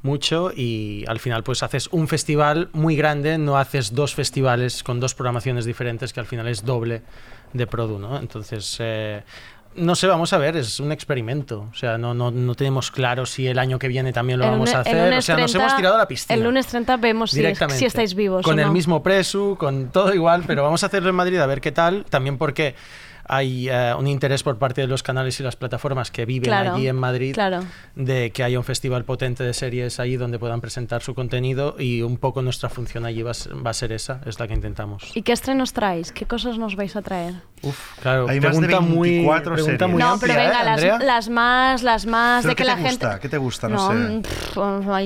R: mucho y al final pues haces un festival muy grande, no haces dos festivales con dos programaciones diferentes que al final es doble de produ, ¿no? Entonces, eh, no sé, vamos a ver, es un experimento. O sea, no, no, no tenemos claro si el año que viene también lo
A: El
R: vamos a hacer. O sea, nos
A: 30
R: hemos tirado a la piscina.
A: El lunes 30 vemos
R: directamente.
A: si estáis vivos
R: Con
A: o
R: el mismo presu, con todo igual, pero vamos a hacerlo en Madrid a ver qué tal. También porque hay eh, un interés por parte de los canales y las plataformas que viven
A: Claro,
R: allí en Madrid
A: claro.
R: de que haya un festival potente de series ahí donde puedan presentar su contenido y un poco nuestra función allí va a ser, va a ser esa, es la que intentamos.
A: ¿Y qué estrenos traéis? ¿Qué cosas nos vais a traer?
R: Claro,
S: Hay más de
R: pregunta muy,
S: 24
R: pregunta muy
A: no,
R: amplia,
A: pero venga,
R: ¿eh,
A: las, más, las más
S: ¿Pero
A: de que
S: qué
A: la
S: te
A: gente.
S: gusta? ¿Qué te gusta? No, sé.
A: mm, pff,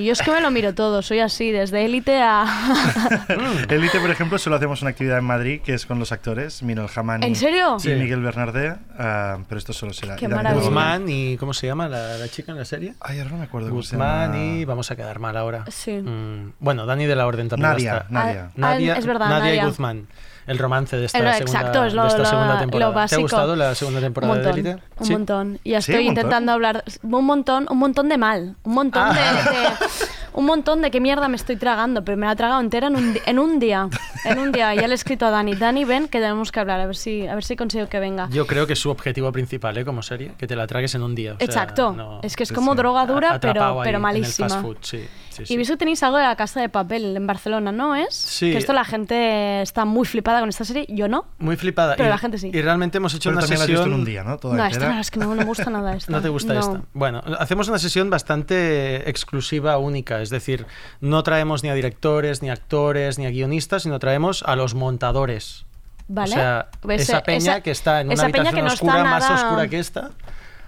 A: yo es que me lo miro todo, soy así, desde élite a. <laughs> <laughs>
S: Elite, por ejemplo, solo hacemos una actividad en Madrid que es con los actores, Mino Jamani
A: ¿En serio?
S: y
R: Sí.
S: Miguel Bernardé, ah, pero esto solo será.
A: Qué maravilla.
S: Guzmán.
R: Guzmán y ¿cómo se llama la, la chica en la serie?
S: Ay, ahora no me acuerdo cómo se
R: Guzmán
S: llama.
R: y vamos a quedar mal ahora.
A: Sí.
R: Mm, bueno, Dani de la Orden también
S: Nadia,
R: estar.
S: Nadia.
A: Ah,
R: Nadia,
A: es verdad,
R: Nadia
A: Nadia.
R: y Guzmán. El romance de esta,
A: El-
R: segunda,
A: exacto, es lo-
R: de esta
A: lo-
R: segunda
A: lo
R: temporada. ¿Te
A: básico.
R: ha gustado la segunda
A: Un
R: temporada de
A: montón,
R: Élite?
A: un
R: Sí.
A: montón. Y
R: Sí,
A: estoy
R: un montón.
A: intentando hablar un montón, un montón de mal, un montón de,
R: Ah.
A: de- <laughs> un montón de qué mierda me estoy tragando, pero me la he tragado entera en un, en un día, en un día. Ya le he escrito a Dani, Dani ven que tenemos que hablar, a ver si, a ver si consigo que venga.
R: Yo creo que es su objetivo principal, ¿eh? Como serie, que te la tragues en un día. o sea,
A: Exacto.
R: no-
A: es que es como
R: sí.
A: droga dura, pero, pero
R: en el
A: malísima.
R: fast food, sí, sí, sí.
A: Y visto que tenéis algo de la casa de papel en Barcelona, ¿no es?
R: Sí.
A: Que esto la gente está muy flipada con esta serie, yo no.
R: Muy flipada.
A: Pero
R: y,
A: la gente sí.
R: Y realmente hemos hecho
S: Pero
R: una
S: también la has visto
R: sesión...
S: en un día, ¿no? Toda
A: no, esta no, es que no, no me gusta nada <laughs> esta.
R: No te gusta
A: No.
R: esta. Bueno, hacemos una sesión bastante exclusiva, única. Es decir, no traemos ni a directores, ni a actores, ni a guionistas, sino traemos a los montadores.
A: Vale.
R: O sea,
A: Pues,
R: esa
A: eh,
R: peña
A: esa-
R: que está en una
A: esa peña
R: habitación
A: que no
R: oscura,
A: está
R: más
A: nada-
R: oscura que esta.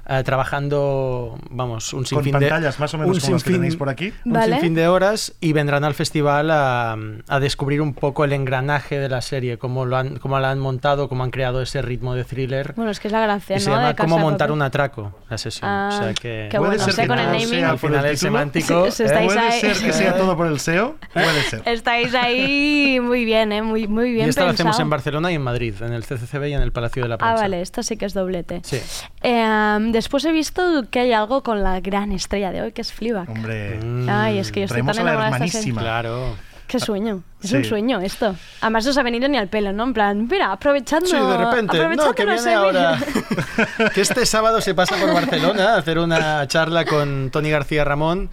R: Eh, trabajando, vamos, un sinfín
S: pantallas
R: de
S: más o menos
R: un
S: como las que
R: sinfín-
S: tenéis por aquí.
R: Un
A: Vale.
R: sinfín de horas y vendrán al festival a, a descubrir un poco el engranaje de la serie, cómo lo han, cómo la han montado, cómo han creado ese ritmo de thriller.
A: Bueno, es que es la gracia,
R: Y
A: ¿no?
R: se
A: de
R: llama
A: Casa
R: Cómo
A: de
R: montar un atraco, la sesión.
A: Ah,
R: o sea que...
A: qué bueno,
S: ser
A: sé
S: que
A: con el naming.
S: sea
R: Al final
S: el
R: semántico...
A: Sí, estáis
S: Puede
A: ahí.
S: ser que sea todo por el SEO, puede ser.
A: Estáis ahí muy bien, ¿eh? Muy, muy bien
R: y esto lo hacemos en Barcelona y en Madrid, en el CCCB y en el Palacio de la Prensa.
A: Ah, vale, esto sí que es doblete.
R: Sí.
A: Eh, después he visto que hay algo con la gran estrella de hoy, que es Fleabag.
S: Hombre,
A: Ay, es que yo estoy tan enamorada de esta serie.
R: Claro.
A: Qué sueño. Es
S: Sí.
A: un sueño esto. Además no os ha venido ni al pelo, ¿no? En plan, mira, aprovechando...
R: Sí, de repente.
A: aprovechando
R: No, que viene
A: serie.
R: ahora. <laughs> que este sábado se pasa por Barcelona a hacer una charla con Tony García Ramón.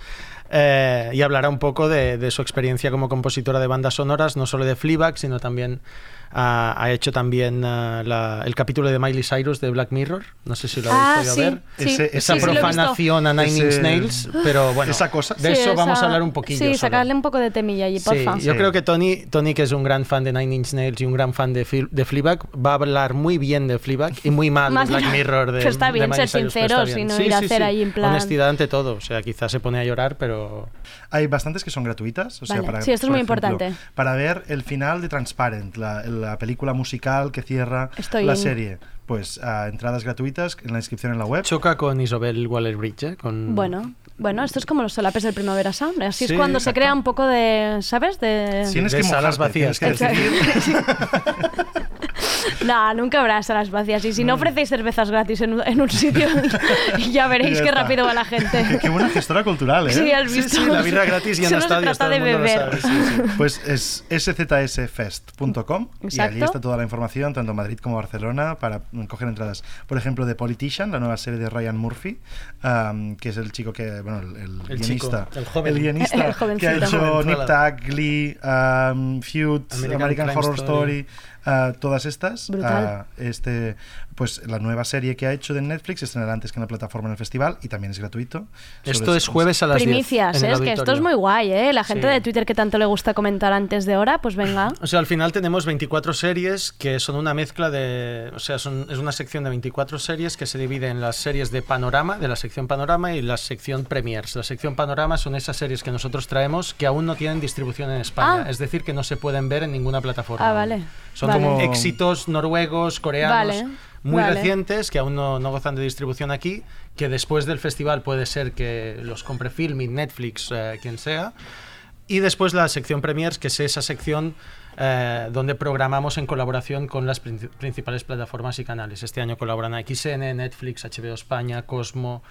R: Eh, y hablará un poco de, de su experiencia como compositora de bandas sonoras, no solo de Fleabag, sino también ah, ha hecho también ah, la- el capítulo de Miley Cyrus de Black Mirror. No sé si lo habéis
A: Ah,
R: podido
A: sí,
R: ver.
A: sí.
S: Ese-
R: Esa
A: Sí,
R: profanación a Nine Inch Nails, pero <gasps> bueno,
S: Esa cosa.
R: de
A: Sí,
R: eso vamos a hablar un poquillo.
A: Sí,
R: solo.
A: sacarle un poco de temilla allí,
R: Sí,
A: porfa.
R: yo
S: Sí.
R: creo que Tony, Tony, que es un gran fan de Nine Inch Nails y un gran fan de, de Fleabag, va a hablar muy bien de Fleabag y muy mal de <laughs> Black Mirror. De,
A: Pero está
R: de
A: bien
R: Miley
A: ser
R: Cyrus, bien.
A: y no ir a hacer ahí en plan-
R: Honestidad ante todo. O sea, quizás se pone a llorar, pero...
S: Hay bastantes que son gratuitas. O sea, para,
A: Sí, esto es muy
S: ejemplo,
A: importante.
S: Para ver el final de Transparent, la, la película musical que cierra
A: Estoy
S: la
A: en-
S: serie. Pues a entradas gratuitas en la inscripción en la web.
R: Choca con Isabel Waller-Bridge, ¿eh? Con...
A: Bueno, bueno, esto es como los solapes del Primavera Sound. Así
R: Sí,
A: es cuando se crea un poco de, ¿sabes? De...
S: Tienes
R: de
S: que
R: salas
S: mojarte,
R: vacías,
S: que. <laughs> <laughs> <laughs>
A: No, nunca habrá salas vacías. Y si no ofrecéis cervezas gratis en, un- en un sitio, <laughs> ya veréis
S: Ya
A: qué rápido va la gente.
S: Qué, qué buena gestora cultural, ¿eh?
A: Sí, has visto.
R: la birra gratis y en
A: Solo se
R: estadios,
A: trata
R: todo
A: de
R: el mundo lo
A: beber.
R: sabe, sí, sí. <laughs>
S: Pues es szsfest.com y allí está toda la información, tanto en Madrid como Barcelona, para coger entradas. Por ejemplo, de Politician, la nueva serie de Ryan Murphy, am, que es el chico que, bueno, el, el
R: El
S: guionista,
R: chico, el joven.
S: guionista
A: El
S: que ha hecho
R: thriller.
S: Tag, Glee, am, Feud,
R: American
S: American, Horror
R: Story.
S: Story, ah, todas estas.
A: Brutal.
S: ah, este, pues la nueva serie que ha hecho de Netflix estrenará antes que en la plataforma en el festival y también es gratuito.
R: Esto es jueves a las 10.
A: Primicias,
R: en el
A: ¿eh? es que esto es muy guay, ¿eh? La gente
R: Sí.
A: de Twitter que tanto le gusta comentar antes de hora, pues venga.
R: O sea, al final tenemos 24 series que son una mezcla de... O sea, son, es una sección de 24 series que se divide en las series de panorama, de la sección panorama y la sección premiers. La sección panorama son esas series que nosotros traemos que aún no tienen distribución en España.
A: Ah.
R: Es decir, que no se pueden ver en ninguna plataforma.
A: Ah, vale.
R: Son
A: Vale.
R: como éxitos noruegos, coreanos,
A: Vale,
R: muy
A: vale.
R: recientes que aún no, no gozan de distribución aquí, que después del festival puede ser que los compre Filmin, Netflix, eh, quien sea. Y después la sección Premiers, que es esa sección eh, donde programamos en colaboración con las princi- principales plataformas y canales. Este año colaboran XN, Netflix, HBO España, Cosmo,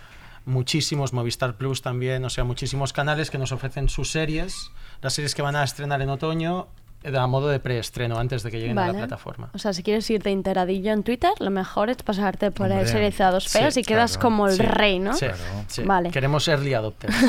R: muchísimos, Movistar Plus también, o sea, muchísimos canales que nos ofrecen sus series, las series que van a estrenar en otoño a modo de preestreno antes de que lleguen a la plataforma.
A: O sea, si quieres irte enteradillo en Twitter, lo mejor es pasarte por el
R: Hombre,
A: serializados
R: sí,
A: feos y quedas
R: claro,
A: como el
R: sí,
A: rey, ¿no?
R: sí, sí.
A: Vale.
R: Queremos early adopters. <laughs>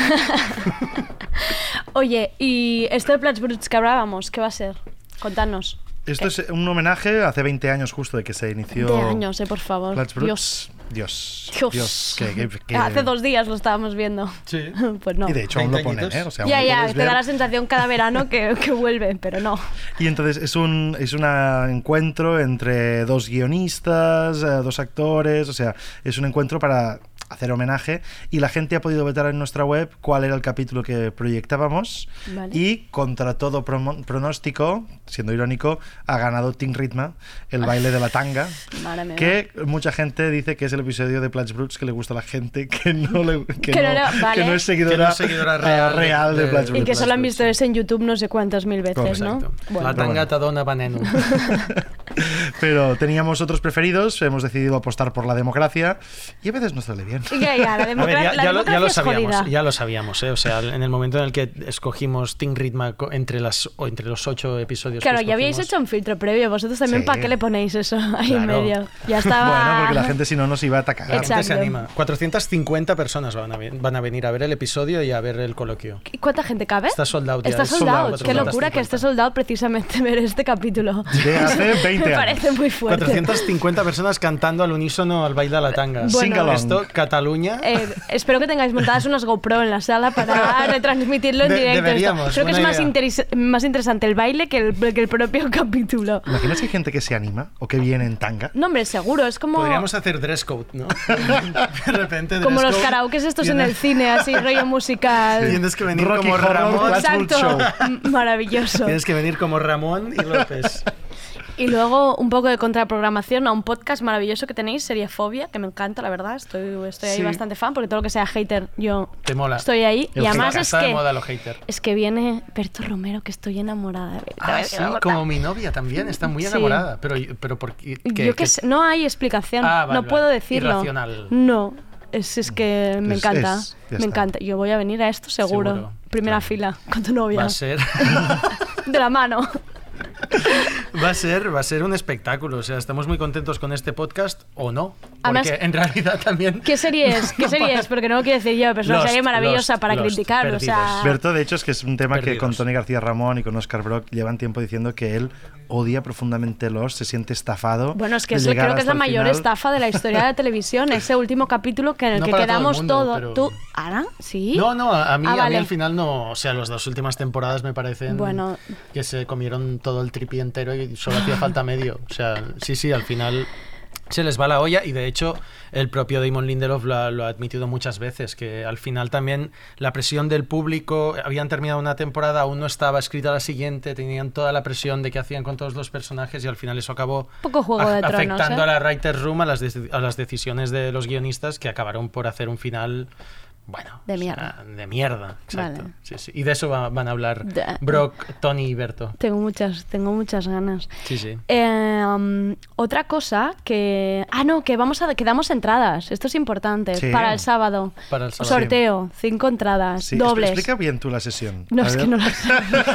A: Oye, y esto de Plats Bruts que hablábamos, ¿qué va a ser? Contanos.
S: Esto es un homenaje hace 20 años justo de que se inició
A: De años, eh, por favor. Dios.
S: Dios.
A: Dios.
S: que-
A: Hace dos días lo estábamos viendo.
R: Sí. <laughs>
A: pues no.
S: Y de hecho aún lo ponen, ¿eh? O sea, aún
A: ya, ya, te da la sensación cada verano que, que vuelve, pero no.
S: Y entonces es un es un encuentro entre dos guionistas, eh, dos actores, o sea, es un encuentro para hacer homenaje y la gente ha podido votar en nuestra web cuál era el capítulo que proyectábamos
A: Vale.
S: y contra todo pronóstico, siendo irónico, ha ganado Ting Ritma, el baile de la tanga, <laughs> que mucha gente dice que es el episodio de Platch Brooks que le gusta a la gente que no, le, <laughs> que
A: Que no
S: no,
A: le- vale.
S: que no es seguidora,
R: Que no seguidora real de-
S: real de,
R: de-
S: Platch
A: Y
S: Brooks.
A: que solo han visto eso en YouTube no sé cuántas mil veces, ¿no?
R: Exacto.
A: Bueno.
R: La tangata dona baneno. <laughs>
S: Pero teníamos otros preferidos, hemos decidido apostar por la democracia y a veces nos sale bien.
A: Ya, ya, la <laughs>
R: ver, ya,
A: la
R: ya lo, ya sabíamos,
A: jodida.
R: ya lo sabíamos, ¿eh? O sea, en el momento en el que escogimos Ting Ritma entre las o entre los ocho episodios.
A: Claro,
R: que
A: ya habíais hecho un filtro previo. Vosotros también,
S: Sí.
A: ¿para qué le ponéis eso ahí en
R: Claro.
A: medio? Ya estaba.
S: Bueno, porque la gente si no nos iba a atacar.
R: La gente se
A: Exacto.
R: anima. 450 personas van a, van a venir a ver el episodio y a ver el coloquio.
A: ¿Y ¿Cuánta gente cabe?
R: Está sold out ya,
A: Está
R: es
A: sold
R: sold
A: out.
R: out,
A: Qué locura que
R: 450.
A: esté soldado precisamente <laughs> ver este capítulo.
S: De hace 20
A: Me
S: años.
A: parece muy fuerte.
R: 450 personas cantando al unísono al baile a la tanga.
A: Bueno.
R: Esto, Cataluña.
A: Eh, espero que tengáis montadas unas GoPro en la sala para <laughs> retransmitirlo en
R: De-
A: directo.
R: deberíamos,
A: Creo que es más, interes- más interesante el baile que el, que el propio <laughs> capítulo.
S: ¿Imaginas que hay gente que se anima o que viene en tanga?
A: No, hombre, seguro, es como,
R: Podríamos hacer dress code, ¿no? <laughs> De repente dress
A: como los karaokes estos en el cine, así rollo musical.
R: Tienes que venir
S: Rocky
R: como Ramón.
A: Exacto,
S: Show.
A: Maravilloso.
R: Tienes que venir como Ramón y López.
A: Y luego un poco de contraprogramación a un podcast maravilloso que tenéis, sería Fobia, que me encanta, la verdad. Estoy, estoy ahí
R: Sí.
A: bastante fan, porque todo lo que sea hater, yo
R: Te mola.
A: estoy ahí.
R: El
A: y además es que,
R: moda lo hater.
A: es que viene Berto Romero, que estoy enamorada de Berto.
R: Ah, sí,
A: me
R: como mi novia también, está muy
A: Sí.
R: enamorada. Pero, pero ¿por qué?
A: Yo que
R: qué-
A: no hay explicación,
R: Ah, vale,
A: no puedo
R: vale.
A: decirlo.
R: Irracional.
A: No, es, es que me
S: Es-
A: encanta,
S: es,
A: me
S: está.
A: encanta. Yo voy a venir a esto seguro.
R: Seguro,
A: Primera fila, con tu novia.
R: Va a ser, <laughs>
A: De la mano. <laughs> <laughs>
R: va a ser, va a ser un espectáculo. O sea, estamos muy contentos con este podcast o no. Porque
A: Además-
R: en realidad también.
A: ¿Qué serie es? ¿Qué <laughs> serie es? Porque no lo quiero decir yo, pero es una serie maravillosa
R: Lost,
A: para
R: Lost,
A: criticar. O sea.
S: Berto, de hecho, es que es un tema que con Tony García Ramón y con Oscar Brock llevan tiempo diciendo que él odia profundamente Lost, se siente estafado.
A: Bueno, es que eso creo que es la mayor
S: final.
A: estafa de la historia de la televisión, <laughs> ese último capítulo que en el
R: No
A: que
R: para todo el
A: quedamos
R: mundo,
A: todo.
R: pero-
A: ¿Tú, Ana? ¿Sí?
R: No, no, a mí,
A: Ah,
R: a mí al final no. O sea, las dos últimas temporadas me parecen
A: Bueno.
R: que se comieron todo el tripi entero y solo hacía falta medio. O sea, sí, sí, al final se les va la olla y de hecho el propio Damon Lindelof lo, ha- lo ha admitido muchas veces, que al final también la presión del público, habían terminado una temporada, aún no estaba escrita la siguiente, tenían toda la presión de qué hacían con todos los personajes y al final eso acabó
A: Poco Juego de
R: a-
A: Tronos,
R: afectando
A: ¿eh?
R: a la writer's room, a las, a las decisiones de los guionistas que acabaron por hacer un final Bueno,
A: De mierda.
R: De mierda, exacto.
A: Vale.
R: Sí, sí. Y de eso va- van a hablar
A: De-
R: Brock, Tony y Berto.
A: Tengo muchas, tengo muchas ganas.
R: Sí, sí.
A: Eh, um, otra cosa que... Ah, no, que vamos a... que damos entradas. Esto es importante.
S: Sí.
A: Para el sábado.
S: Para el sábado.
A: Sorteo. Cinco entradas.
S: Sí,
A: dobles.
S: Explica bien tú la sesión.
A: No,
S: A
A: es
S: ver.
A: que no la sé.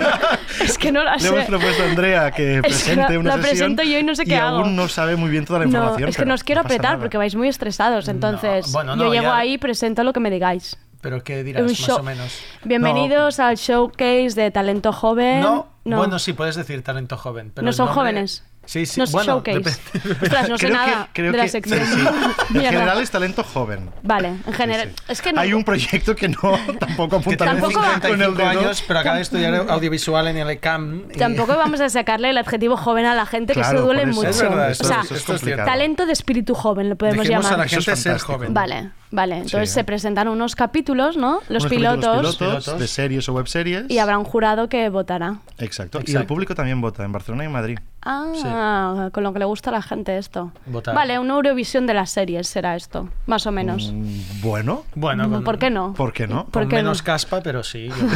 A: <laughs> es que no la
S: Le
A: sé.
S: hemos propuesto a Andrea que
A: Es que
S: presente
A: la-
S: una
A: la
S: sesión
A: presento yo y no sé qué hago.
S: aún no sabe muy bien toda la
A: No,
S: información.
A: es que
S: pero
A: nos quiero
S: no
A: apretar
S: nada.
A: porque vais muy estresados. Entonces,
R: bueno,
A: yo
R: no,
A: llego
R: ya-
A: ahí y presento lo que me digáis.
R: Pero ¿qué dirás,
A: Un
R: más
A: show-
R: o menos?
A: Bienvenidos al showcase de talento joven.
R: No, bueno, sí, puedes decir talento joven. Pero
A: ¿No
R: el
A: son
R: nombre-
A: jóvenes?
R: Sí, sí,
A: No es
R: bueno,
A: showcase.
R: depende- <laughs>
A: Ostras, no sé
S: Creo que-
A: nada
S: creo
A: de la
S: que-
A: sección.
S: sí, sí. <laughs> En general es talento joven.
A: Vale, en general. Es que no.
S: Hay un proyecto que no <laughs> tampoco
R: Que
S: apunta
A: Tampoco-
R: 55 años, pero acaba de estudiar audiovisual en el ECAM. y-
A: Tampoco vamos a sacarle el adjetivo joven a la gente, que
R: Claro,
A: se duele mucho.
R: Es verdad,
A: o
R: eso-
A: sea,
R: eso es
A: talento de espíritu joven, lo podemos
R: Dejemos
A: llamar.
R: a la gente ser joven.
A: Vale, vale. Entonces
S: Sí.
A: se presentan unos capítulos, ¿no? Los
S: Unos
A: pilotos.
S: pilotos de series o webseries.
A: Y habrá un jurado que votará.
S: Exacto. Y
R: Exacto.
S: el público también vota en Barcelona y en Madrid.
A: Ah, con lo que le gusta a la gente esto.
S: Votar.
A: Vale, una Eurovisión de las series será esto, más o menos.
S: Mm, Bueno.
R: Bueno, con-
A: ¿Por qué no?
S: ¿Por qué no?
A: ¿Por
R: con
A: qué
R: menos
A: no?
R: caspa, pero sí. yo creo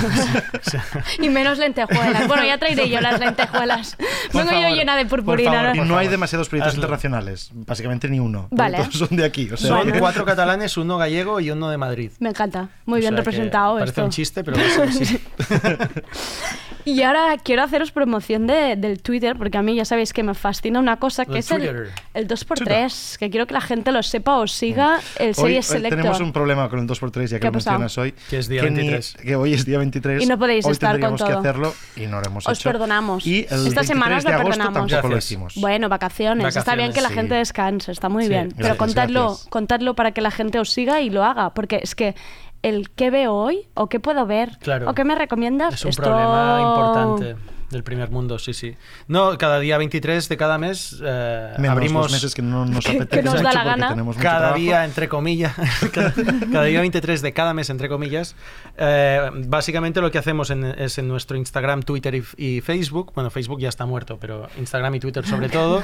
R: que sí. <laughs>
A: Y menos lentejuelas. Bueno, ya traeré yo las lentejuelas.
S: Por
A: Vengo yo llena de
S: Por
A: purpurina.
S: favor,
A: ¿no?
S: y no hay demasiados proyectos
R: Hazlo.
S: internacionales. Básicamente ni uno.
A: Vale.
S: Todos son de aquí. O sea,
R: Son cuatro catalanes, uno gallego y uno de Madrid.
A: Me encanta. Muy
R: O
A: bien representado
R: Parece
A: esto.
R: un chiste, pero a ser así. <laughs> <laughs>
A: Y ahora quiero haceros promoción de- del Twitter, porque a mí ya sabéis que me fascina una cosa que es el,
S: Twitter.
A: el 2x3, que quiero que la gente lo sepa o siga el
S: Hoy,
A: Series Selector.
S: tenemos un problema con el 2x3, ya
A: ¿Qué
S: que lo mencionas hoy.
R: Que es día
S: ni-
R: 23.
S: que hoy es día 23.
A: Y no podéis
S: hoy
A: estar con
S: que
A: todo.
S: hacerlo y no lo hemos
A: Os
S: hecho.
A: perdonamos.
S: Y el
A: Esta
S: 23
A: semana os lo perdonamos.
S: tampoco lo
R: Gracias.
S: hicimos.
A: Bueno, vacaciones. Está bien que la gente descanse, está muy
S: Sí,
A: bien. Pero contadlo,
S: gracias.
A: contadlo para que la gente os siga y lo haga, porque es que el qué veo hoy o qué puedo ver
R: Claro.
A: o qué me recomiendas
R: Es un
A: esto-
R: problema importante del primer mundo, sí, sí. No, cada día 23 de cada mes eh,
S: Menos
R: abrimos...
S: los meses que no nos
A: Que- que
S: apetece
A: nos da
S: mucho
A: la
S: porque
A: gana.
S: tenemos mucho
R: cada
S: trabajo.
R: día, entre comillas, <laughs> cada, cada día 23 de cada mes, entre comillas, eh, básicamente lo que hacemos en- es en nuestro Instagram, Twitter y, y Facebook, bueno, Facebook ya está muerto, pero Instagram y Twitter sobre <laughs> todo,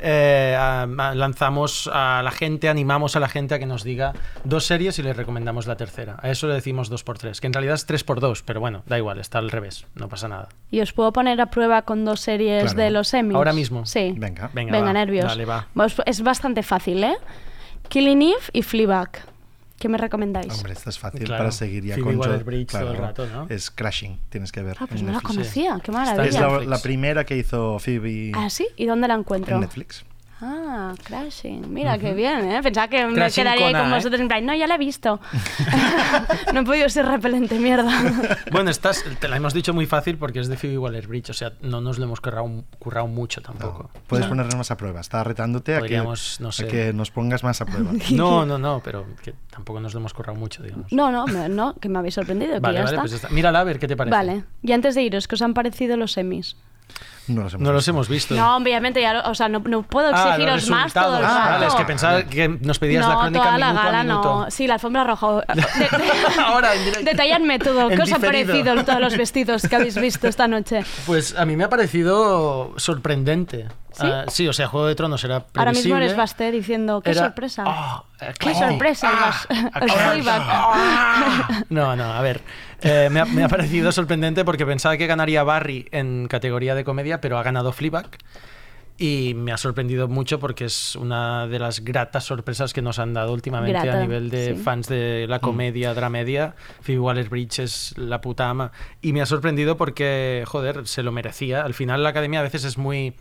R: eh, a- a- lanzamos a la gente, animamos a la gente a que nos diga dos series y les recomendamos la tercera. A eso le decimos 2x3, que en realidad es 3x2, pero bueno, da igual, está al revés, no pasa nada.
A: Y os puedo poner a prueba con dos series
R: Claro.
A: de los Emmys.
R: Ahora mismo.
A: Sí.
S: Venga.
R: Venga,
A: Venga,
R: va,
A: nervios.
R: dale, va.
A: Pues es bastante fácil, ¿eh? Killing Eve y Fleabag. ¿Qué me recomendáis?
S: Hombre, esta es fácil
R: Claro.
S: para seguir ya
R: Phoebe
S: con Jo-
R: Waller-Bridge todo el rato, ¿no?
S: Es Crashing, tienes que ver.
A: Ah, pues no la
S: Netflix.
A: conocía. Qué
S: Es
A: maravilla.
S: la, la primera que hizo Phoebe
A: ¿Ah, sí? ¿Y dónde la encuentro?
S: en Netflix.
A: Ah, Crashing. Mira, qué bien, ¿eh? Pensaba que me
R: Crashing
A: quedaría ahí
R: con
A: con
R: A, ¿eh?
A: vosotros en plan, no, ya la he visto. <laughs> <laughs> no he podido ser repelente, mierda. <laughs>
R: Bueno, estás, te la hemos dicho muy fácil porque es de Phoebe Waller-Bridge, o sea, no nos lo hemos currado, currado mucho tampoco.
S: Puedes
R: No.
S: ponernos más a prueba. Está retándote a que,
R: no
S: a
R: sé.
S: que nos pongas más a prueba.
R: No, no, no, pero que tampoco nos lo hemos currado mucho, digamos.
A: No, no, me- no, que me habéis sorprendido, que
R: Vale,
A: ya
R: vale,
A: está.
R: pues ya está. Mírala a ver qué te parece.
A: Vale. Y antes de iros, ¿qué os han parecido los semis?
S: No los hemos,
R: No los
S: visto.
R: hemos visto.
A: No, obviamente, ya, lo- o sea, no, no puedo
R: Ah,
A: exigiros más todo el.
R: Vale, es que pensaba que nos pedías
A: no,
R: la crónica
A: toda la
R: minuto
A: gala
R: a minuto.
A: no. Sí, la alfombra roja. <laughs> De- de-
R: Ahora.
A: Detalladme todo. ¿Qué
R: En
A: os
R: diferido.
A: parecido todos los vestidos que habéis visto esta noche?
R: Pues a mí me ha parecido sorprendente.
A: ¿Sí?
R: Ah, sí, o sea, Juego de Tronos era previsible.
A: Ahora mismo eres Basté diciendo, qué
R: Era-
A: sorpresa.
R: Eh,
A: qué sorpresa. el Bas- el
R: ah, <laughs>
A: Fleabag.
R: No, no, a ver. eh, me, ha, me ha parecido sorprendente porque pensaba que ganaría Barry en categoría de comedia, pero ha ganado Fleabag. Y me ha sorprendido mucho porque es una de las gratas sorpresas que nos han dado últimamente
A: Grata,
R: a nivel de
A: sí.
R: fans de la comedia, dramedia. Phoebe Waller-Bridge es la puta ama. Y me ha sorprendido porque, joder, se lo merecía. Al final la academia a veces es muy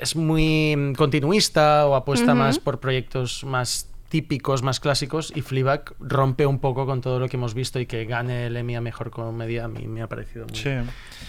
R: es muy continuista o apuesta más por proyectos más típicos, más clásicos y Fleabag rompe un poco con todo lo que hemos visto y que gane el Emmy a Mejor Comedia a mí me ha parecido muy,
S: Sí.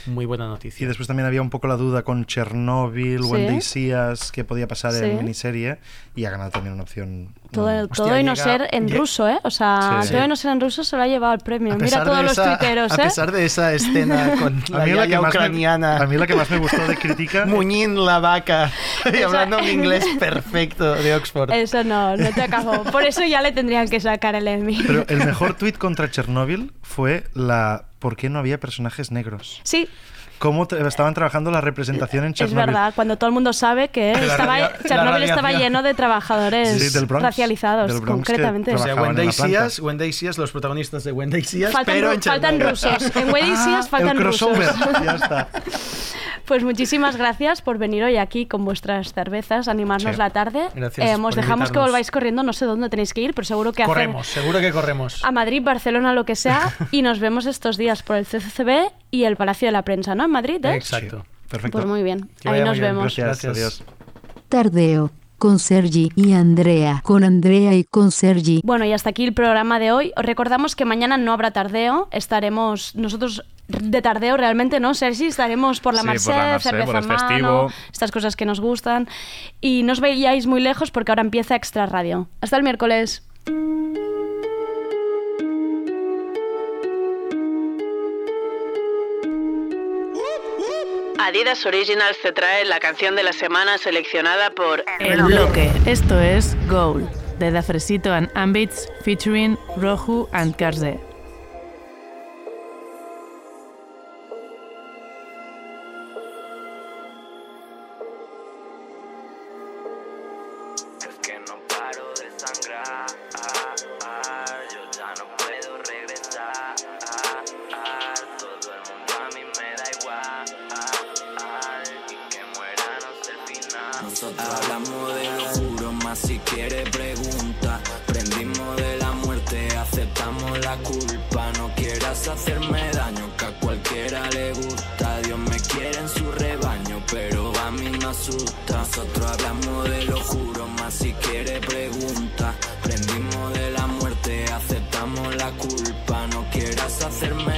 R: muy buena
S: Y
R: noticia.
S: después también había un poco la duda con Chernobyl,
A: Sí.
S: See Us, que podía pasar
A: Sí.
S: en miniserie, y ha ganado también una opción.
A: Todo,
S: mm,
A: todo y no
R: llega-
A: ser en ruso, ¿eh? O sea,
S: Sí.
A: todo y no ser en ruso se lo ha llevado el premio.
R: A
A: Mira todos los
R: esa-
A: tuiteros,
R: A
A: ¿eh?
R: pesar de esa escena <laughs> con la,
S: A mí, la que me, a mí la que más me gustó de crítica <laughs>
R: Muñín la vaca, <laughs> y
A: Esa-
R: hablando un inglés perfecto de Oxford.
A: Eso no, no te acabo. Por eso ya le tendrían que sacar el Emmy.
S: Pero el mejor tuit contra Chernobyl fue la por qué no había personajes negros.
A: Sí,
S: Cómo estaban trabajando la representación en
A: es
S: Chernobyl.
A: verdad, cuando todo el mundo sabe que, estaba, Chernobyl estaba lleno de trabajadores
S: Sí, del Bronx,
A: racializados,
S: del Bronx
A: concretamente.
R: O sea, Wendy. Seas, Wendy Seas, los protagonistas de Wendy Seas,
A: Faltan,
R: pero en
A: faltan
R: Chernobyl.
A: rusos. En Wedding Seas faltan
S: el
A: rusos.
S: crossover, <laughs> ya está.
A: Pues muchísimas gracias por venir hoy aquí con vuestras cervezas, animarnos
R: Sí.
A: la tarde.
R: Gracias
A: Eh, os dejamos que volváis corriendo, no sé dónde tenéis que ir, pero seguro que hacer
R: Corremos, seguro que corremos.
A: a Madrid, Barcelona, lo que sea, <laughs> y nos vemos estos días por el CCCB y el Palacio de la Prensa, ¿no? En Madrid, ¿eh?
R: Exacto.
S: Perfecto.
A: Pues muy bien,
R: Que
A: ahí nos
R: bien.
A: vemos.
S: Gracias,
R: Gracias.
S: adiós.
B: Tardeo, con Sergi y Andrea, con Andrea y con Sergi.
A: Bueno, y hasta aquí el programa de hoy. Os recordamos que mañana no habrá tardeo. Estaremos nosotros de tardeo realmente, ¿no, Sergi? Estaremos por la
C: Sí, por
A: Marseille,
C: la Marseille,
A: cerveza
C: por el
A: a mano,
C: festivo.
A: estas cosas que nos gustan. Y no os veáis muy lejos porque ahora empieza Extra Radio. Hasta el miércoles.
T: Adidas Originals te trae la canción de la semana seleccionada por
U: El bloque. Esto es Goal, de Da Fresito and Ambits featuring Rohu and Karze.
V: Nosotros hablamos de lo juro, más si quiere pregunta. Prendimos de la muerte, aceptamos la culpa. No quieras hacerme